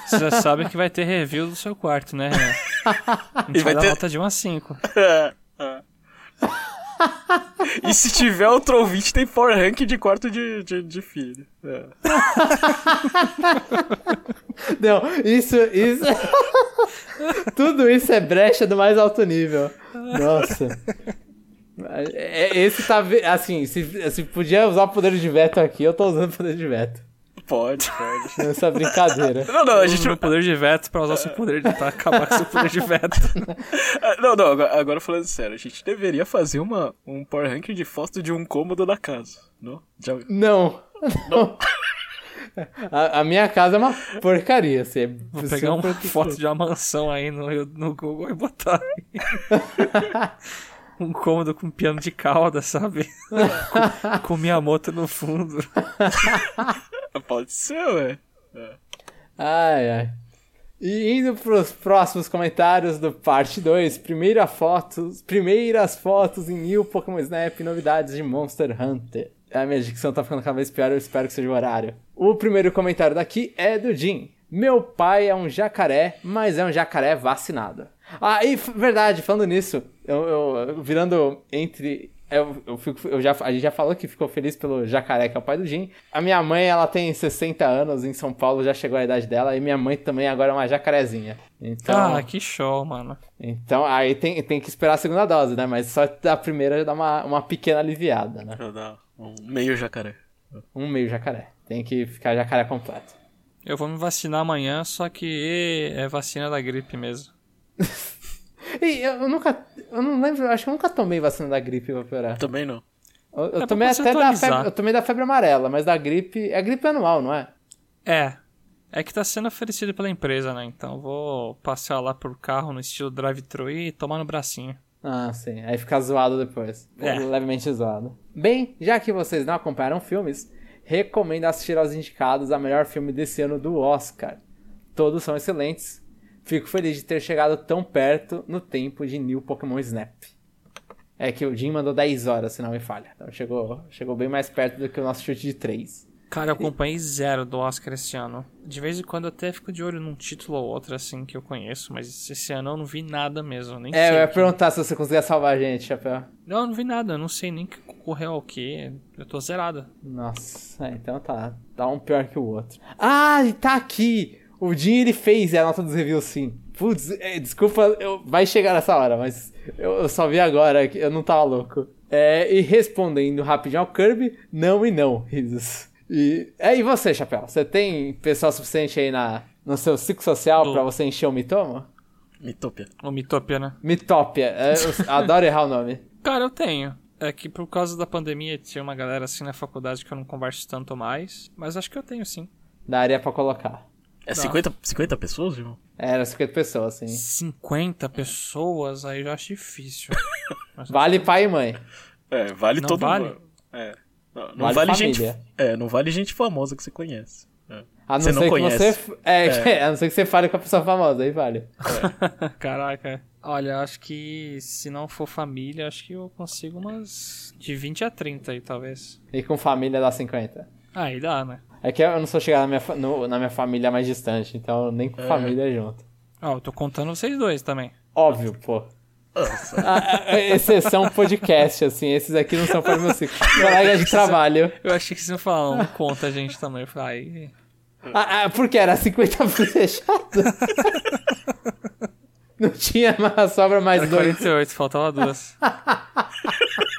Você já sabe que vai ter review do seu quarto, né? Renan? A gente E vai vai dar ter- nota de 1 a 5. É, é. e se tiver outro ouvinte, tem power rank de quarto de, de, de filho. É. Não, isso, isso. Tudo isso é brecha do mais alto nível. Nossa. É- Esse tá. Assim, se, se podia usar o poder de veto aqui, eu tô usando o poder de veto. Pode, pode. Nessa brincadeira. Não, não, a gente. Usa meu poder de veto pra usar seu poder de pra acabar com seu poder de veto. Não, não, agora, agora falando sério, a gente deveria fazer uma, um power rank de foto de um cômodo da casa. Não? Já... Não. Não. A, a minha casa é uma porcaria. Assim, é Vou pegar uma foto de uma mansão aí no, no Google e botar um cômodo com piano de cauda, sabe? com, com Miyamoto no fundo. Pode ser, ué. Ai, ai. E indo pros próximos comentários do parte 2, primeira fotos, primeiras fotos em New Pokémon Snap, novidades de Monster Hunter. A minha dicção tá ficando cada vez pior, eu espero que seja o horário. O primeiro comentário daqui é do Jim. Meu pai é um jacaré, mas é um jacaré vacinado. Ah, e verdade, falando nisso, eu, eu- virando entre eu, eu fico, eu já, a gente já falou que ficou feliz pelo jacaré, que é o pai do Jim. A minha mãe, ela tem 60 anos em São Paulo, já chegou a idade dela, e minha mãe também agora é uma jacarezinha. Então, Ah, que show, mano. então aí tem, tem que esperar a segunda dose, né? Mas só da primeira já dá uma, uma pequena aliviada, né? Eu dar um meio jacaré. Um meio jacaré. Tem que ficar jacaré completo. Eu vou me vacinar amanhã, só que é vacina da gripe mesmo. E eu nunca. Eu não lembro, acho que eu nunca tomei vacina da gripe pra piorar. Também não. Eu, eu pra tomei até da febre. Eu tomei da febre amarela, mas da gripe. É gripe anual, não é? É. É que tá sendo oferecido pela empresa, né? Então vou passear lá por carro no estilo drive-thru e tomar no bracinho. Ah, sim. Aí fica zoado depois. É. Levemente zoado. Bem, já que vocês não acompanharam filmes, recomendo assistir aos indicados a melhor filme desse ano do Oscar. Todos são excelentes. Fico feliz de ter chegado tão perto no tempo de New Pokémon Snap. É que o Jim mandou 10 horas, se não me falha. Então chegou, chegou bem mais perto do que o nosso chute de 3. Cara, eu acompanhei zero do Oscar esse ano. De vez em quando eu até fico de olho num título ou outro, assim, que eu conheço, mas esse ano eu não vi nada mesmo, nem É, eu ia que- perguntar se você conseguia salvar a gente, Chapéu. Não, eu não vi nada, eu não sei nem que concorreu ao que. Eu tô zerado. Nossa, então tá. Tá um pior que o outro. Ah, e tá aqui! O Jim ele fez a nota dos reviews sim. Putz, é, desculpa, eu, vai chegar nessa hora, mas eu, eu só vi agora, que eu não tava louco. É, e respondendo rapidinho ao Kirby, não e não, risos. E, é, e você, Chapéu? Você tem pessoal suficiente aí na, no seu ciclo social Do- pra você encher o mitomo? Mitopia. O Mitopia, né? Mitópia, é, eu adoro errar o nome. Cara, eu tenho. É que por causa da pandemia tinha uma galera assim na faculdade que eu não converso tanto mais. Mas acho que eu tenho sim. Daria pra colocar. É 50, 50 pessoas, irmão? Era 50 pessoas, assim. 50 pessoas, aí eu já acho difícil. Vale pai e mãe. É, vale Não todo vale? mundo. É. Não, não Vale vale, gente. É, não vale gente famosa que você conhece. É. A não Você não ser que conhece. você. f- É, a não ser que você fale com a pessoa famosa, aí vale. Caraca. Olha, acho que se não for família, acho que eu consigo umas de 20 a 30 aí, talvez. E com família dá 50. Aí dá, né? É que eu não sou chegado na minha, no- na minha família mais distante, então nem com família junto. Ó, eu tô contando vocês dois também. Óbvio, pô. Nossa. A, a- exceção podcast, assim, esses aqui não são para meu ciclo. Colega de trabalho. Eu achei que vocês iam falar, não conta a gente também. Eu falei, aí. Ah, ah, porque era 50 fechado? Não tinha mais, sobra mais Era dois. 48, faltava duas.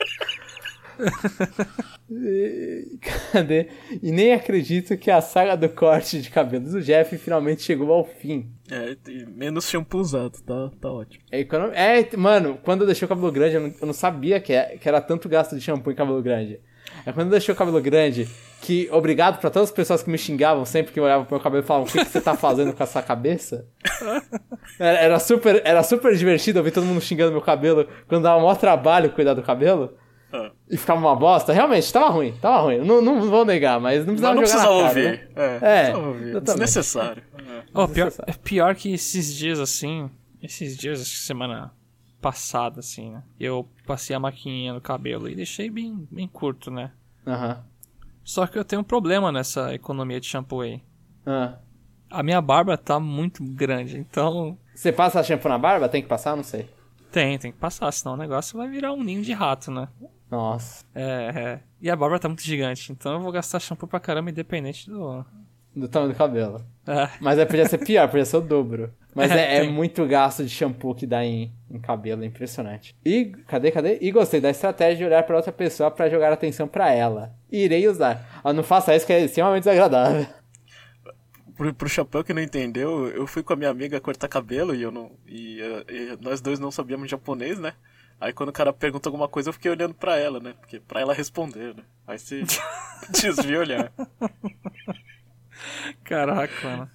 E- Cadê? E nem acredito que a saga do corte de cabelo do Jeff finalmente chegou ao fim. É, menos shampoo usado, tá, tá ótimo. É, econo- é, mano, quando eu deixei o cabelo grande, eu não, eu não sabia que, é- que era tanto gasto de shampoo em cabelo grande. É quando eu deixei o cabelo grande que, obrigado pra todas as pessoas que me xingavam sempre que olhavam pro meu cabelo e falavam: O que, que você tá fazendo com essa cabeça? Era, era super, era super divertido ouvir todo mundo xingando meu cabelo quando dava o maior trabalho cuidar do cabelo. E ficava uma bosta. Realmente, tava ruim, tava ruim. Não, não vou negar, mas não Mas precisava não jogar na cara, ouvir. né? É, É, não precisava ouvir. Desnecessário. É. Oh, pior, pior que esses dias assim, esses dias, acho que semana passada, assim, né? Eu passei a maquininha no cabelo e deixei bem, bem curto, né? Aham. Só que eu tenho um problema nessa economia de shampoo aí. Ah. A minha barba tá muito grande, então Você passa shampoo na barba? Tem que passar? Não sei. tem, tem que passar, senão o negócio vai virar um ninho de rato, né? Nossa. É, é. E a barba tá muito gigante, então eu vou gastar shampoo pra caramba independente do. Do tamanho do cabelo. É. Mas aí podia ser pior, podia ser o dobro. Mas É, é, é muito gasto de shampoo que dá em, em cabelo, é impressionante. E cadê, cadê? E gostei da estratégia de olhar pra outra pessoa pra jogar atenção pra ela. Irei usar. Ah, não faça isso que é extremamente desagradável. Pro, pro chapéu que não entendeu, eu fui com a minha amiga cortar cabelo e eu não. E, eh, e nós dois não sabíamos japonês, né? Aí quando o cara pergunta alguma coisa, eu fiquei olhando pra ela, né? Porque pra ela responder, né? Aí você desvia olhar. Caraca, mano.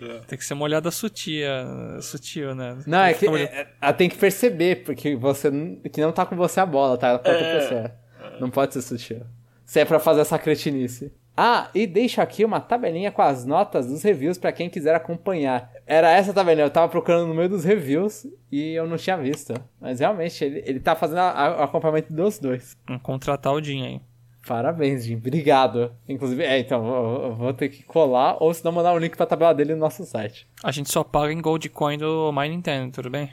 É. Tem que ser uma olhada sutia, sutil, né? Não, é que é- é- ela tem que perceber porque você que não tá com você a bola, tá? Ela outra É. pessoa. Não pode ser sutil. Se é pra fazer essa cretinice. Ah, e deixo aqui uma tabelinha com as notas dos reviews pra quem quiser acompanhar. Era essa tabelinha, eu tava procurando no meio dos reviews e eu não tinha visto. Mas realmente, ele, ele tá fazendo o acompanhamento dos dois. Vamos contratar o Jim aí. Parabéns, Jim. Obrigado. Inclusive, é, então, eu, eu vou ter que colar ou se não mandar um link pra tabela dele no nosso site. A gente só paga em Gold Coin do My Nintendo, tudo bem?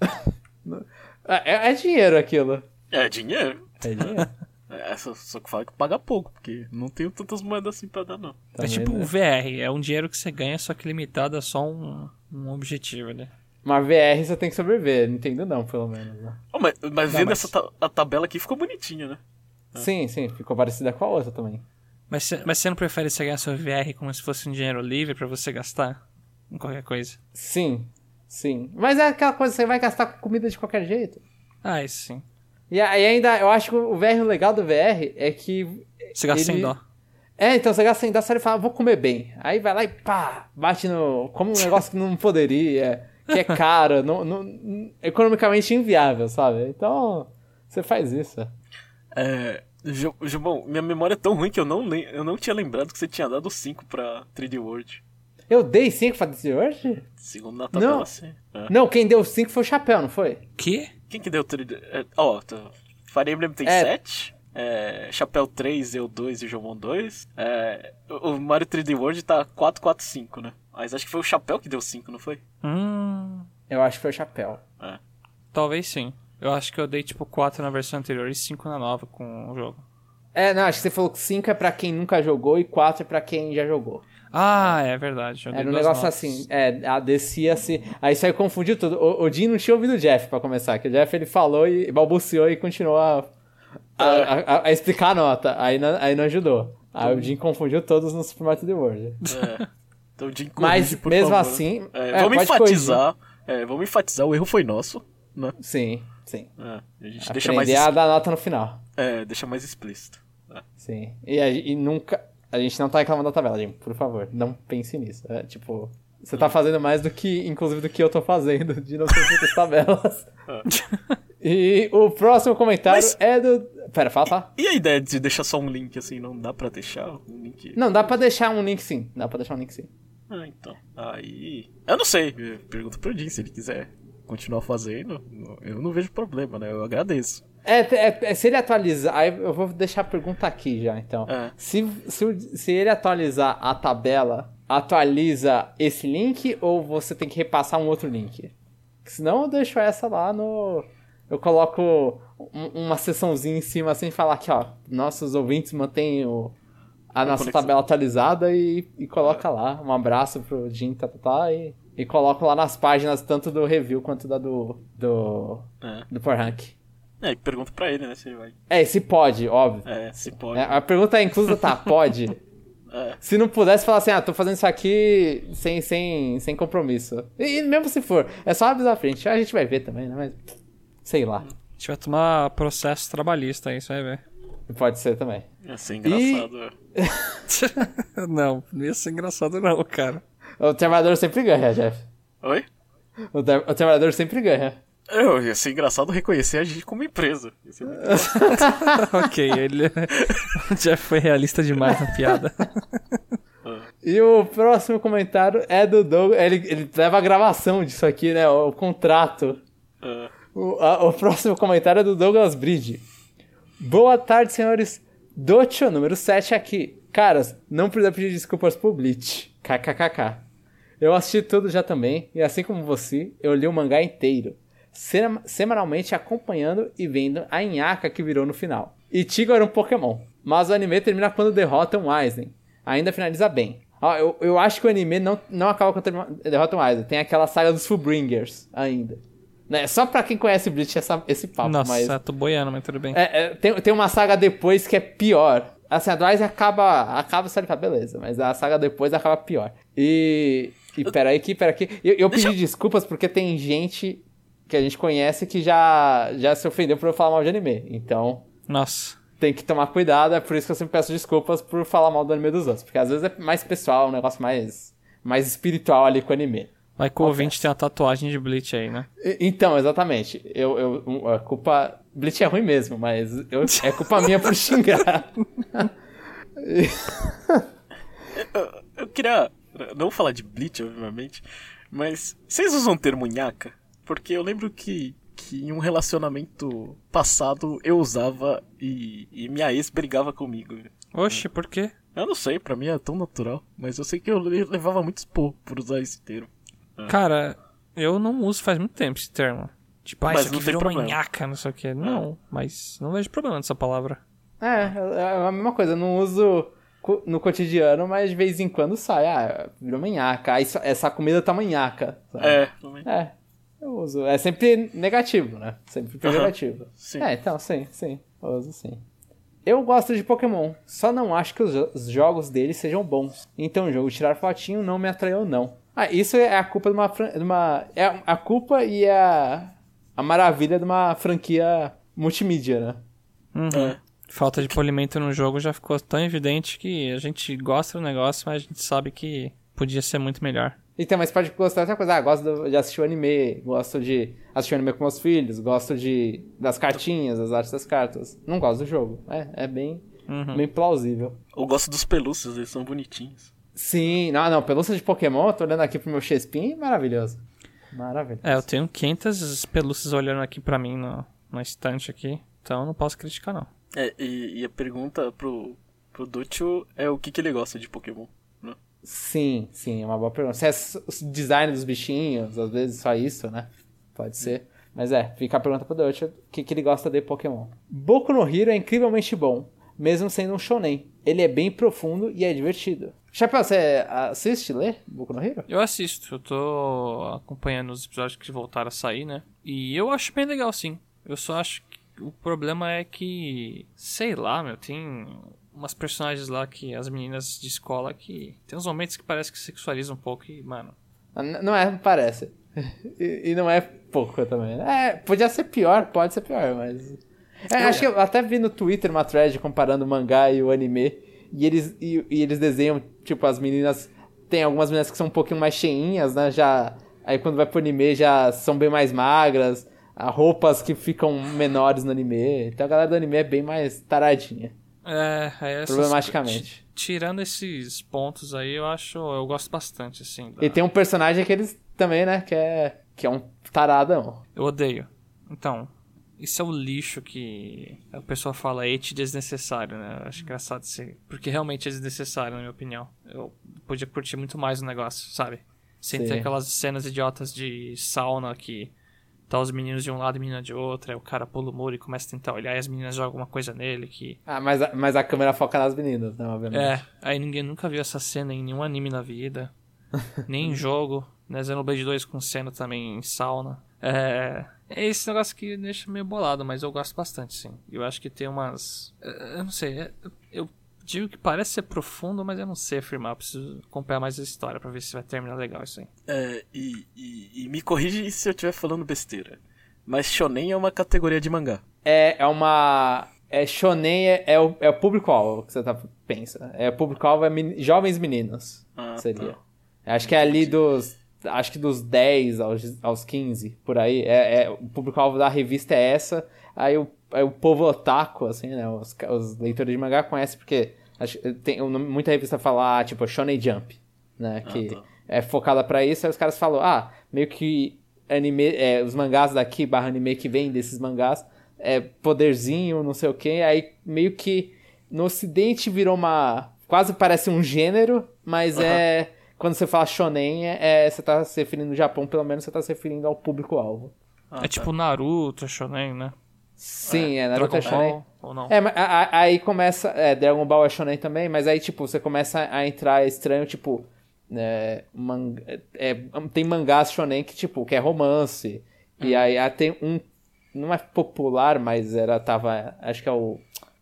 É, é- é dinheiro aquilo. É dinheiro. É dinheiro. É, só, que fala que paga pouco, porque não tenho tantas moedas assim pra dar, não. é tipo né? o VR, é um dinheiro que você ganha, só que limitado a só um, um objetivo, né? Mas VR você tem que sobreviver, Nintendo não, pelo menos. Né? Oh, mas, mas vendo mas- essa ta- a tabela aqui ficou bonitinha, né? Sim, sim, ficou parecida com a outra também. Mas, cê- mas você não prefere você ganhar seu VR como se fosse um dinheiro livre pra você gastar em qualquer coisa? Sim, sim. Mas é aquela coisa, você vai gastar com comida de qualquer jeito. Ah, isso sim. E aí ainda, eu acho que o VR, o legal do VR é que... Você gasta sem ele- dó. É, então você gasta sem dar, você fala, vou comer bem. Aí vai lá e pá, bate no... Como um negócio que não poderia, que é caro, não, não- economicamente inviável, sabe? Então, você faz isso. É. Ju- Gilbão, minha memória é tão ruim que eu não, eu não tinha lembrado que você tinha dado 5 pra 3D World. Eu dei 5 pra dizer hoje? Segundo na tabela, Não. sim. É. Não, quem deu 5 foi o Chapéu, não foi? Que? Quem que deu 3D? é, Ó, tá. Fire Emblem tem É. 7. É, Chapéu 3, eu 2 e Jomon 2. É, o o Mario 3D World tá 4, 4, 5, né? Mas acho que foi o Chapéu que deu 5, não foi? Hum. Eu acho que foi o Chapéu. É. Talvez sim. Eu acho que eu dei tipo 4 na versão anterior e 5 na nova com o jogo. É, não, acho que você falou que 5 é pra quem nunca jogou e 4 é pra quem já jogou. Ah, é verdade. dei Era um negócio notas. assim, é, a descia-se. Aí isso aí confundiu tudo. O, o Jim não tinha ouvido o Jeff pra começar, que o Jeff ele falou e balbuciou e continuou a, a, a- a explicar a nota. Aí não, aí não ajudou. Aí o Jim confundiu todos no Super Mario 3D World. É. Então, Jim, Mas, por mesmo favor. assim, É, é, vamos enfatizar. É, vamos enfatizar, o erro foi nosso, né? Sim, sim. É, a gente deixa mais, Aprender a dar nota no final. é, deixa mais explícito. É. Sim. E, e nunca. A gente não tá reclamando da tabela, Jim. Por favor, não pense nisso. É, tipo, você tá fazendo mais do que, inclusive, do que eu tô fazendo, de não ter muitas tabelas. e o próximo comentário Mas- é do. Pera, fala, fala. E a ideia de deixar só um link assim, não dá pra deixar um link? Não, dá pra deixar um link sim. Dá pra deixar um link sim. Ah, então. Aí. Eu não sei. Pergunta pro Jim se ele quiser continuar fazendo. Eu não vejo problema, né? Eu agradeço. É, é- é, se ele atualizar. Aí eu vou deixar a pergunta aqui já, então. É. Se, se, se ele atualizar a tabela, atualiza esse link ou você tem que repassar um outro link? Senão eu deixo essa lá no. Eu coloco um- uma seçãozinha em cima assim e falar aqui, ó. Nossos ouvintes mantêm o, a nossa conexão. tabela atualizada e, e coloca lá. Um abraço pro Jim, tá, tá, tá, e, e coloco lá nas páginas, tanto do review quanto da do. do. É. do Power Rank. É, e pergunta pra ele, né, se ele vai. É, se pode, óbvio. É, se pode. É, a pergunta é inclusa, tá, pode. É. Se não pudesse falar assim, ah, tô fazendo isso aqui sem, sem, sem compromisso. E, e mesmo se for, é só avisar a frente. A gente vai ver também, né? Mas. Sei lá. A gente vai tomar processo trabalhista aí, você vai ver. Pode ser também. Ia ser engraçado. não, não ia ser engraçado não, cara. O trabalhador sempre ganha, Jeff. Oi? O, tra- o trabalhador sempre ganha. Eu, ia ser engraçado reconhecer a gente como empresa. Ia ser muito ok, ele. o Jeff foi realista demais na piada. E o próximo comentário é do Douglas. Ele, ele leva a gravação disso aqui, né? O, contrato. É. O, a- o próximo comentário é do Douglas Bridge. Boa tarde, senhores. Docho, número 7 aqui. Caras, não precisa pedir desculpas pro Bleach. KKKK. Eu assisti tudo já também, e assim como você, eu li o mangá inteiro. Sema- Semanalmente acompanhando e vendo a nhaca que virou no final. Ichigo era um Pokémon, mas o anime termina quando derrotam o Aizen. Ainda finaliza bem. Ó, eu, eu acho que o anime não, não acaba quando derrotam o Aizen. Tem aquela saga dos Fullbringers ainda. Né? Só pra quem conhece Bleach essa, esse papo, Nossa, mas... tô boiando, mas tudo bem. É, é, tem, tem uma saga depois que é pior. Assim, a do Aizen acaba. Acaba sendo beleza, mas a saga depois acaba pior. E. E peraí, que, peraí, que. Eu, eu pedi desculpas porque tem gente que a gente conhece que já, já se ofendeu por eu falar mal de anime. Então, Nossa. tem que tomar cuidado. É por isso que eu sempre peço desculpas por falar mal do anime dos outros. Porque às vezes é mais pessoal, um negócio mais, mais espiritual ali com o anime. Vai que o ouvinte tem uma tatuagem de Bleach aí, né? Então, exatamente. Eu, eu, a culpa. Bleach é ruim mesmo, mas eu, é culpa minha por xingar. Eu, eu queria não falar de Bleach, obviamente, mas vocês usam o termo nhaca? Porque eu lembro que, que em um relacionamento passado eu usava e, e minha ex brigava comigo. Oxe, por quê? Eu não sei, pra mim é tão natural, mas eu sei que eu le- levava muito expor por usar esse termo. Cara, eu não uso faz muito tempo esse termo. Tipo, ah, Mas isso aqui virou problema. manhaca, não sei o quê. Não, mas não vejo problema nessa palavra. É, é a mesma coisa. Eu não uso no cotidiano, mas de vez em quando sai. Ah, virou manhaca. Ah, isso- essa comida tá manhaca. sabe? É, também. É, eu uso. É sempre negativo, né? Sempre pejorativo. sim. É, então, sim, sim. Eu uso sim. Eu gosto de Pokémon, só não acho que os, jo- os jogos deles sejam bons. Então o jogo tirar fotinho não me atraiu, não. Ah, isso é a culpa de uma. fran- de uma é a culpa e a, a maravilha de uma franquia multimídia, né? Uhum. É. Falta de polimento no jogo já ficou tão evidente que a gente gosta do negócio, mas a gente sabe que podia ser muito melhor. Então, mas pode gostar de outra coisa. Ah, gosto do- de assistir o anime, gosto de assistir o anime com meus filhos, gosto de das cartinhas, das artes das cartas. Não gosto do jogo. É, é bem, Uhum. bem plausível. Eu gosto dos pelúcios, eles são bonitinhos. Sim, não, não, pelúcia de Pokémon, eu tô olhando aqui pro meu Chespin, maravilhoso. Maravilhoso. É, eu tenho 500 pelúcias olhando aqui pra mim no, na estante aqui, então não posso criticar não. É, e, e a pergunta pro, pro Ducho é o que, que ele gosta de Pokémon. Sim, sim, é uma boa pergunta. Se é o design dos bichinhos, às vezes só isso, né? Pode ser. Mas é, fica a pergunta pro Dutch, o que, que ele gosta de Pokémon. Boku no Hero é incrivelmente bom, mesmo sendo um shonen. Ele é bem profundo e é divertido. Chapéu, você assiste, lê Boku no Hero? Eu assisto, eu tô acompanhando os episódios que voltaram a sair, né? E eu acho bem legal, sim. Eu só acho que o problema é que, sei lá, meu, tem umas personagens lá que as meninas de escola que tem uns momentos que parece que sexualizam um pouco e, mano, Ah, Não é, parece. e, e não é pouco também. É, podia ser pior, pode ser pior, mas. É, acho que eu até vi no Twitter uma thread comparando o mangá e o anime. E eles, e, e eles desenham, tipo, as meninas. Tem algumas meninas que são um pouquinho mais cheinhas, né? Já. Aí quando vai pro anime já são bem mais magras. há roupas que ficam menores no anime. Então a galera do anime é bem mais taradinha. É, é essas- Problematicamente. Tirando esses pontos aí, eu acho, eu gosto bastante, assim. da- E tem um personagem que eles também, né? Que é, que é um taradão. Eu odeio. Então, isso é o lixo que a pessoa fala hate desnecessário, né? Eu acho engraçado ser. Porque realmente é desnecessário, na minha opinião. Eu podia curtir muito mais o negócio, sabe? Sem ter Sim. aquelas cenas idiotas de sauna que tá os meninos de um lado e menina de outro, aí o cara pula o muro e começa a tentar olhar e as meninas jogam alguma coisa nele que. Ah, mas a, mas a câmera foca nas meninas, né? Obviamente. É, aí ninguém nunca viu essa cena em nenhum anime na vida, nem em jogo. né? Xenoblade 2 com cena também em sauna. É, é esse negócio que deixa meio bolado, mas eu gosto bastante, sim. Eu acho que tem umas. Eu não sei, eu digo que parece ser profundo, mas eu não sei afirmar. Eu preciso acompanhar mais a história pra ver se vai terminar legal isso aí. É, e, e, e me corrige se eu estiver falando besteira. Mas shonen é uma categoria de mangá. É, é uma. É shonen é, é o, é o público-alvo que você tá, pensa. É o público-alvo é men- jovens meninos. Ah, seria. tá. Acho que é ali dos. Acho que dos 10 aos, aos 15, por aí. É, é- o público-alvo da revista é essa. Aí o, aí o povo otaku, assim, né? Os, os leitores de mangá conhecem porque acho, tem, muita revista fala, ah, tipo, Shonen Jump, né? Que tá. é focada pra isso. Aí os caras falam, ah, meio que anime, é, os mangás daqui, barra anime que vem desses mangás, é poderzinho, não sei o que. Aí meio que no ocidente virou uma. Quase parece um gênero, mas Aham. é. Quando você fala shonen, é, é- você tá se referindo no Japão, pelo menos você tá se referindo ao público-alvo. Ah, é tá. tipo Naruto, Shonen, né? Sim, é, Naruto é Dragon shonen. Ball, ou não? É, mas aí começa. É, Dragon Ball é shonen também, mas aí, tipo, você começa a entrar estranho, tipo. É, man- é, tem mangás shonen que, tipo, que é romance. E aí ah, tem um. Não é popular, mas era. Tava. Acho que é o.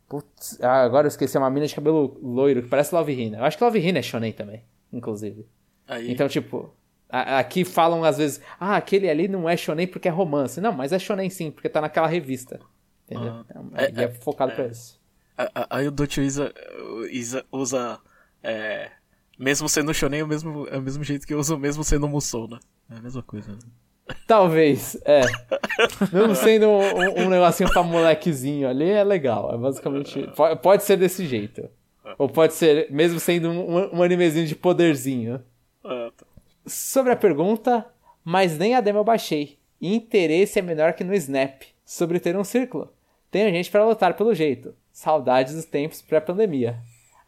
Putz, ah, agora eu esqueci, é uma mina de cabelo loiro, que parece Love Hina. Eu acho que Love Hina é shonen também, inclusive. Aí, Então, tipo, aqui falam às vezes, ah, aquele ali não é shonen porque é romance. Não, mas é shonen sim, porque tá naquela revista. Entendeu? Então, É, e é, é, focado pra isso. aí o Dutch usa, usa, usa é, mesmo sendo shonen, é o mesmo, é o mesmo jeito que eu uso mesmo sendo Musou, né? É a mesma coisa. Né? Talvez, é. Mesmo sendo um, um- negocinho pra molequezinho ali, é legal. É basicamente. po- Pode ser desse jeito. Ou pode ser, mesmo sendo um, um animezinho de poderzinho. Ah, tá. Sobre a pergunta, mas nem a demo eu baixei. E interesse é menor que no Snap. Sobre ter um círculo. Tenho gente pra lutar pelo jeito. Saudades dos tempos pré-pandemia.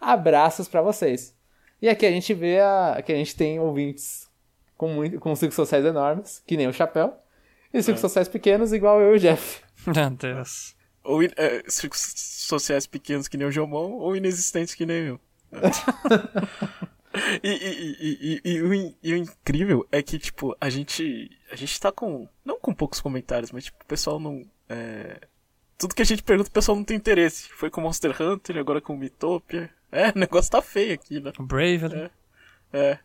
Abraços pra vocês. E aqui a gente vê a, que a gente tem ouvintes com, muito, com ciclos sociais enormes, que nem o Chapéu. E ciclos sociais pequenos, igual eu e o Jeff. Meu Deus. Ou in- é, círculos sociais pequenos que nem o Jomon, ou inexistentes que nem eu. e, e, e, e, e o e o incrível é que, tipo, a gente. A gente tá com. Não com poucos comentários, mas tipo, o pessoal não. é, tudo que a gente pergunta, o pessoal não tem interesse. Foi com Monster Hunter, agora com Mitopia. É, o negócio tá feio aqui, né? Bravely. É.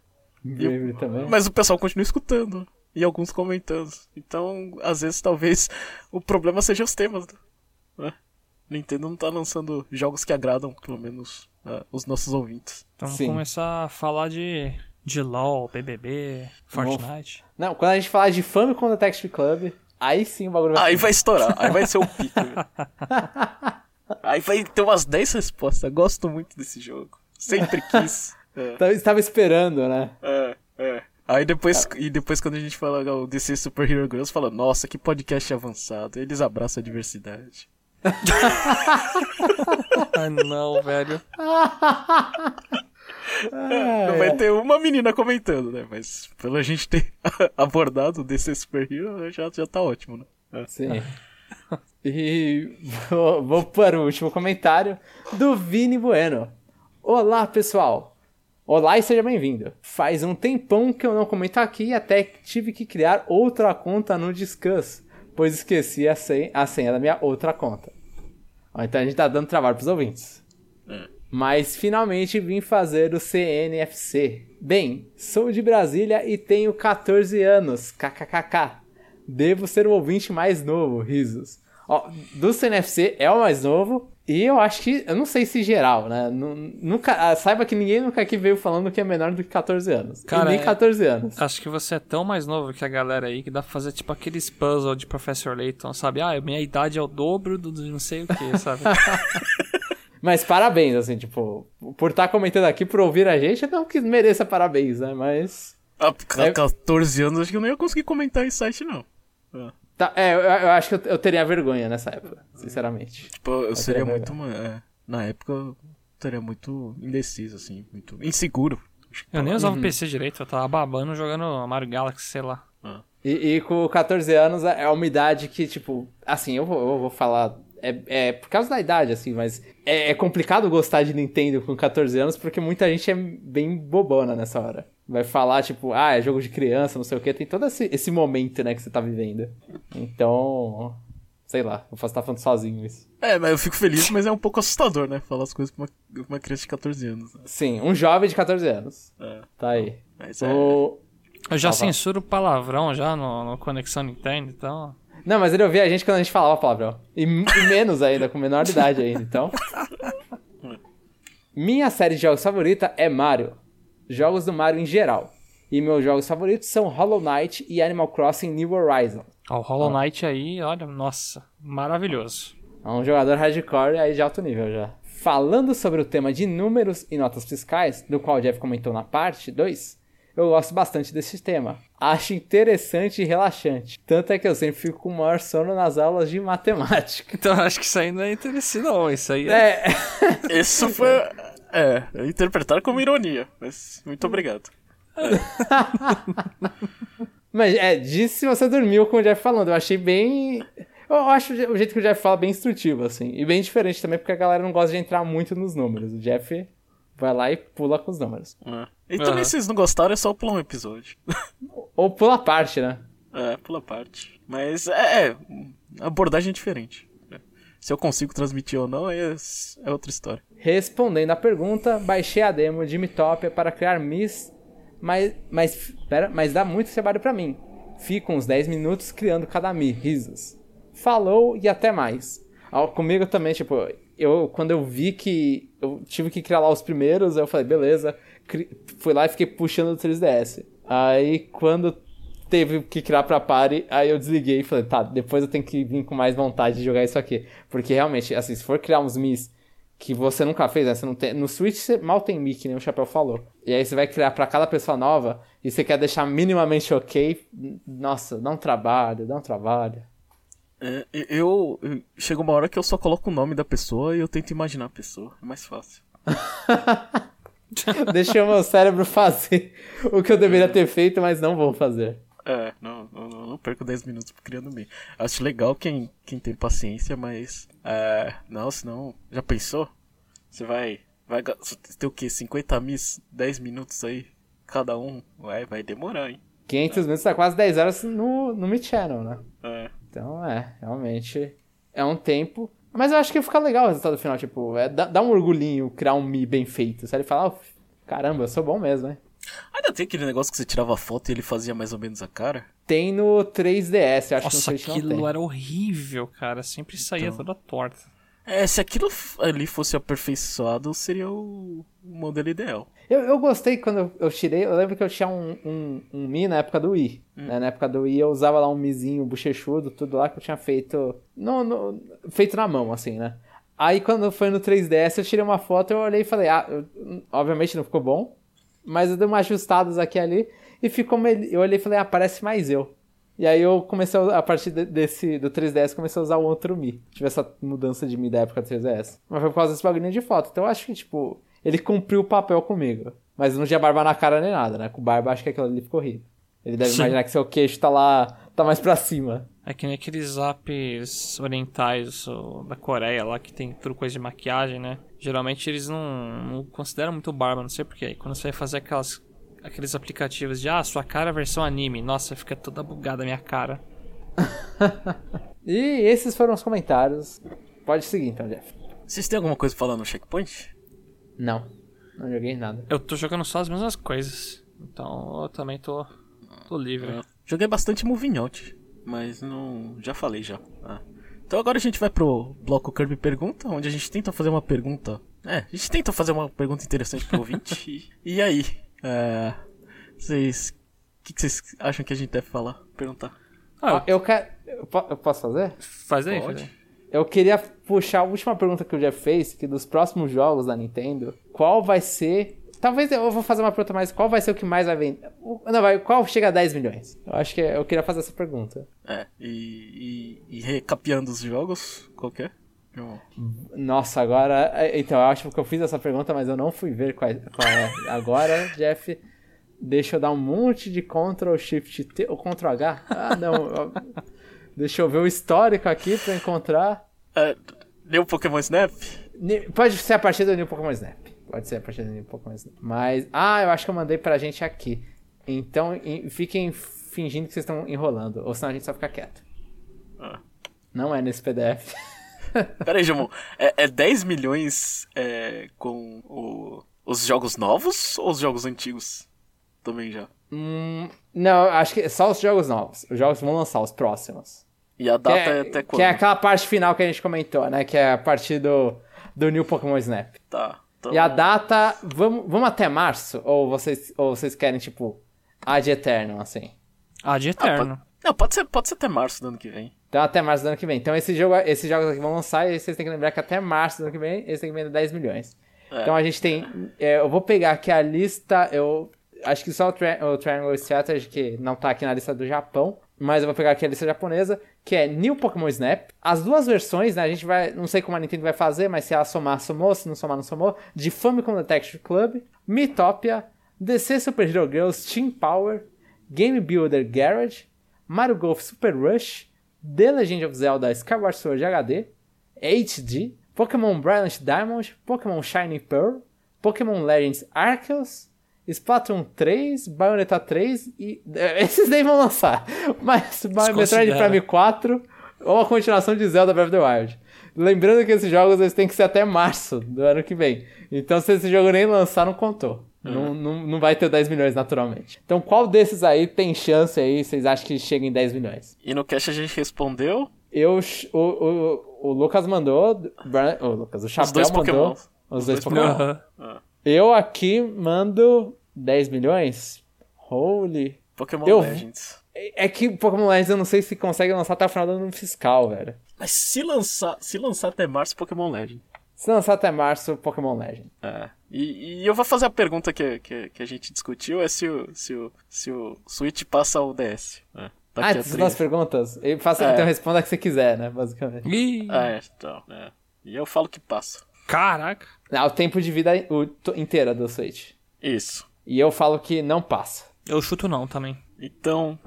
Bravery também. Mas o pessoal continua escutando. E alguns comentando. Então, às vezes, talvez o problema seja os temas. Né? Nintendo não tá lançando jogos que agradam, pelo menos, ah, os nossos ouvintes. Então vamos começar a falar de, de LoL, BBB, Fortnite. Não, quando a gente falar de Famicom Detective Club, aí sim o bagulho vai Aí vai estourar, aí vai ser o pico. velho. aí vai ter umas 10 respostas. Gosto muito desse jogo. Sempre quis. É, Tava- Estava esperando, né? é, é. Aí depois, e depois quando a gente fala o DC Super Hero Girls, fala, nossa, que podcast avançado. Eles abraçam a diversidade. Ai não, velho. Não vai ter uma menina comentando, né? Mas pela gente ter abordado o DC Super Hero, já, já tá ótimo, né? É. Sim. E vou, vou para o último comentário do Vini Bueno. Olá, pessoal. Olá e seja bem-vindo. Faz um tempão que eu não comento aqui e até que tive que criar outra conta no Discuss, pois esqueci a senha, a senha da minha outra conta. Então a gente tá dando trabalho pros ouvintes. Mas finalmente vim fazer o CNFC. Bem, sou de Brasília e tenho 14 anos. KKKK. Devo ser o ouvinte mais novo, risos. Ó, do CNFC é o mais novo. E eu acho que. Eu não sei se geral, né? Nu- Nunca, ah, saiba que ninguém nunca aqui veio falando que é menor do que 14 anos. Cara, e nem é- 14 anos. Acho que você é tão mais novo que a galera aí que dá pra fazer tipo aqueles puzzles de Professor Layton, sabe? Ah, minha idade é o dobro do não sei o que, sabe? Mas parabéns, assim, tipo, por estar comentando aqui, por ouvir a gente, não que mereça parabéns, né? Mas. Ah, com É- 14 anos, acho que eu não ia conseguir comentar esse site, não. É. Tá, é, eu, eu acho que eu, eu teria vergonha nessa época, sinceramente. Tipo, eu seria teria muito. uma- é, na época, eu teria muito indeciso, assim, muito inseguro. Eu nem usava o PC direito, eu tava babando jogando Mario Galaxy, sei lá. E, e com 14 anos é uma idade que, tipo, assim, eu vou, eu vou falar. É, é por causa da idade, assim, mas é, é complicado gostar de Nintendo com 14 anos porque muita gente é bem bobona nessa hora. Vai falar, tipo, ah, é jogo de criança, não sei o que. Tem todo esse, esse momento, né, que você tá vivendo. Então, sei lá, eu posso estar falando sozinho isso. É, mas eu fico feliz, mas é um pouco assustador, né? Falar as coisas pra uma, uma criança de 14 anos. Né? Sim, um jovem de 14 anos. É, Tá aí. mas é. O... Eu já fala. censuro palavrão já no, no Conexão Nintendo, então. Não, mas ele ouvia a gente quando a gente falava palavrão. E, e menos ainda, com menor idade ainda, então. Minha série de jogos favorita é Mario. Jogos do Mario em geral. E meus jogos favoritos são Hollow Knight e Animal Crossing New Horizon. Ó, o Hollow Knight aí, olha, nossa, maravilhoso. É um jogador hardcore aí de alto nível já. Falando sobre o tema de números e notas fiscais, do qual o Jeff comentou na parte 2, eu gosto bastante desse tema. Acho interessante e relaxante. Tanto é que eu sempre fico com o maior sono nas aulas de matemática. Então acho que isso aí não é interesse, não. Isso aí é. É, Isso foi. É, interpretar como ironia, mas muito obrigado. mas é, disse se você dormiu com o Jeff falando. Eu achei bem. Eu acho o jeito que o Jeff fala bem instrutivo, assim. E bem diferente também, porque a galera não gosta de entrar muito nos números. O Jeff vai lá e pula com os números. É. E também, Aham. se vocês não gostaram, é só pular um episódio. Ou pula a parte, né? É, pula a parte. Mas é, é, abordagem é diferente. Se eu consigo transmitir ou não, é, é outra história. Respondendo à pergunta, baixei a demo de Mitopia para criar Miss, mas, mas, pera, mas dá muito trabalho pra mim. Fico uns 10 minutos criando cada Mi, risos. Falou e até mais. Comigo também, tipo, eu quando eu vi que eu tive que criar lá os primeiros, eu falei, beleza, fui lá e fiquei puxando o 3DS. Aí quando teve que criar pra party, aí eu desliguei e falei, tá, depois eu tenho que vir com mais vontade de jogar isso aqui. Porque realmente, assim, se for criar uns Mis que você nunca fez, né? Você não tem... No Switch você mal tem Mi, que nem o Chapéu falou. E aí você vai criar pra cada pessoa nova e você quer deixar minimamente ok. Nossa, dá um trabalho, dá um trabalho. É, eu. Chega uma hora que eu só coloco o nome da pessoa e eu tento imaginar a pessoa. É mais fácil. Deixa o meu cérebro fazer o que eu deveria ter feito, mas não vou fazer. É, não, não, não perco 10 minutos criando mim. Acho legal quem, quem tem paciência, mas. É, não, senão. Já pensou? Você vai. Vai ter o quê? 50 mis? 10 minutos aí? Cada um? Vai, vai demorar, hein? 500 minutos tá quase 10 horas no, no Mid Channel, né? É. Então é, realmente é um tempo. Mas eu acho que fica legal o resultado final, tipo, é, dá, dá um orgulhinho criar um Mi bem feito. Sabe? Ele fala, "Ah, caramba, eu sou bom mesmo, hein? Ainda tem aquele negócio que você tirava foto e ele fazia mais ou menos a cara? Tem no 3DS, eu acho Nossa, que no não aquilo era horrível, cara. Sempre saía Então. toda torta. É, se aquilo ali fosse aperfeiçoado, seria o o modelo ideal. Eu, eu gostei quando eu, eu tirei. Eu lembro que eu tinha um, um, um Mi na época do Wii. né? Na época do Wii eu usava lá um Mizinho bochechudo, tudo lá que eu tinha feito. No, no- feito na mão, assim, né? Aí quando foi no 3DS eu tirei uma foto, eu olhei e falei, ah, eu- obviamente não ficou bom. Mas eu dei umas ajustadas aqui e ali e ficou. Eu olhei e falei, ah, parece mais eu. E aí eu comecei a, a partir de- desse do 3DS comecei a usar o outro Mi. Tive essa mudança de Mi da época do 3DS. Mas foi por causa desse bagulho de foto. Então eu acho que, tipo, ele cumpriu o papel comigo. Mas não tinha barba na cara nem nada, né? Com barba acho que aquilo ali ficou horrível. Ele deve Sim. imaginar que seu queixo tá lá, tá mais pra cima. É que nem aqueles apps orientais ou da Coreia lá que tem tudo coisa de maquiagem, né? Geralmente eles não, não consideram muito barba, não sei porquê. Quando você vai fazer aquelas, aqueles aplicativos de, ah, sua cara é versão anime, nossa, fica toda bugada a minha cara. E esses foram os comentários. Pode seguir então, Jeff. Vocês têm alguma coisa pra falar no checkpoint? Não, não joguei nada. Eu tô jogando só as mesmas coisas. Então eu também tô, tô livre. É. Joguei bastante Moving Out, mas não. Já falei já. Ah. Então agora a gente vai pro bloco Kirby Pergunta, onde a gente tenta fazer uma pergunta. É, a gente tenta fazer uma pergunta interessante pro ouvinte. e, e aí? É, Vocês. O que, que vocês acham que a gente deve falar? Perguntar. Ah, eu quero. Eu po- eu posso fazer? faz aí, Pode. Eu queria puxar a última pergunta que o Jeff fez, que dos próximos jogos da Nintendo, qual vai ser. Talvez eu vou fazer uma pergunta mais. Qual vai ser o que mais vai vender? Não, vai. Qual chega a 10 milhões? Eu acho que eu queria fazer essa pergunta. É, e, e, e recapeando os jogos, qualquer. Eu- Nossa, agora. é, Então, eu acho que eu fiz essa pergunta, mas eu não fui ver qual, qual é. Agora, Jeff, deixa eu dar um monte de Ctrl Shift T ou Ctrl H. Ah, não. Deixa eu ver o histórico aqui pra encontrar. É, New Pokémon Snap? Pode ser a partir do New Pokémon Snap. Pode ser a partir de um pouco mais. Mas. Ah, eu acho que eu mandei pra gente aqui. Então em- fiquem fingindo que vocês estão enrolando. Ou senão a gente só fica quieto. Ah. Não é nesse PDF. Pera aí, Jamon. É, é 10 milhões é, com o- os jogos novos ou os jogos antigos? Também já. Hum, não, acho que é só os jogos novos. Os jogos vão lançar, os próximos. E a data é, é, até quando? que é aquela parte final que a gente comentou, né? Que é a partir do, do New Pokémon Snap. Tá. Então, E a data. Vamos, vamos até março? Ou vocês, ou vocês querem, tipo, a de eterno, assim? Ah, de Ah, eterno. pode, não, pode ser, pode ser até março do ano que vem. Então até março do ano que vem. Então esse jogo, esses jogos aqui vão lançar e vocês têm que lembrar que até março do ano que vem eles têm que vender 10 milhões. É. Então a gente tem. é, eu vou pegar aqui a lista. Eu acho que só o, Tri o Triangle Strategy, que não tá aqui na lista do Japão. Mas eu vou pegar aqui a lista japonesa, que é New Pokémon Snap. As duas versões, né? A gente vai. Não sei como a Nintendo vai fazer, mas se ela somar, somou. Se não somar, não somou. De Famicom Detective Club, Miitopia, DC Super Hero Girls Team Power, Game Builder Garage, Mario Golf Super Rush, The Legend of Zelda Skyward Sword HD, HD, Pokémon Brilliant Diamond, Pokémon Shiny Pearl, Pokémon Legends Arceus, Splatoon 3, Bayonetta 3 e. eh, Esses daí vão lançar. Mas Metroid. Prime 4 ou a continuação de Zelda Breath of the Wild. Lembrando que esses jogos eles têm que ser até março do ano que vem. Então, se esse jogo nem lançar, não contou. Não, não, não vai ter 10 milhões naturalmente. Então, qual desses aí tem chance aí? Vocês acham que chega em 10 milhões? E no cast a gente respondeu Eu, o, o, o Lucas mandou. O Lucas, o Chapéu dois mandou. Pokémon. Os dois dois Pokémon. Aham. Eu aqui mando 10 milhões? Holy. Pokémon Eu- Legends. É que Pokémon Legends eu não sei se consegue lançar até o final do ano fiscal, velho. Mas se lançar, se lançar até março, Pokémon Legend. Se lançar até março, Pokémon Legend. É. E, e eu vou fazer a pergunta que, que, que a gente discutiu, é se o, se o, se o Switch passa o DS. É. Ah, essas são três- as perguntas? Eu faço, É. Então responda a que você quiser, né, basicamente. Ih, Ah, é, então, é. E eu falo que passa. Caraca. Ah, o tempo de vida inteira do Switch. Isso. E eu falo que não passa. Eu chuto não também. Então,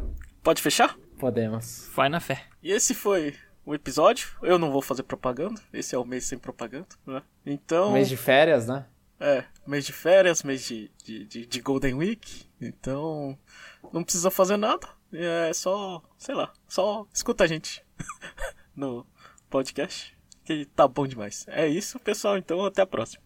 pode fechar? Podemos. Vai na fé. E esse foi o episódio. Eu não vou fazer propaganda. Esse é o mês sem propaganda, né? Então. Mês de férias, né? É, mês de férias, mês de, de, de, de Golden Week. Então, não precisa fazer nada. É só, sei lá, só escuta a gente no podcast. Que tá bom demais. É isso, pessoal. Então, até a próxima.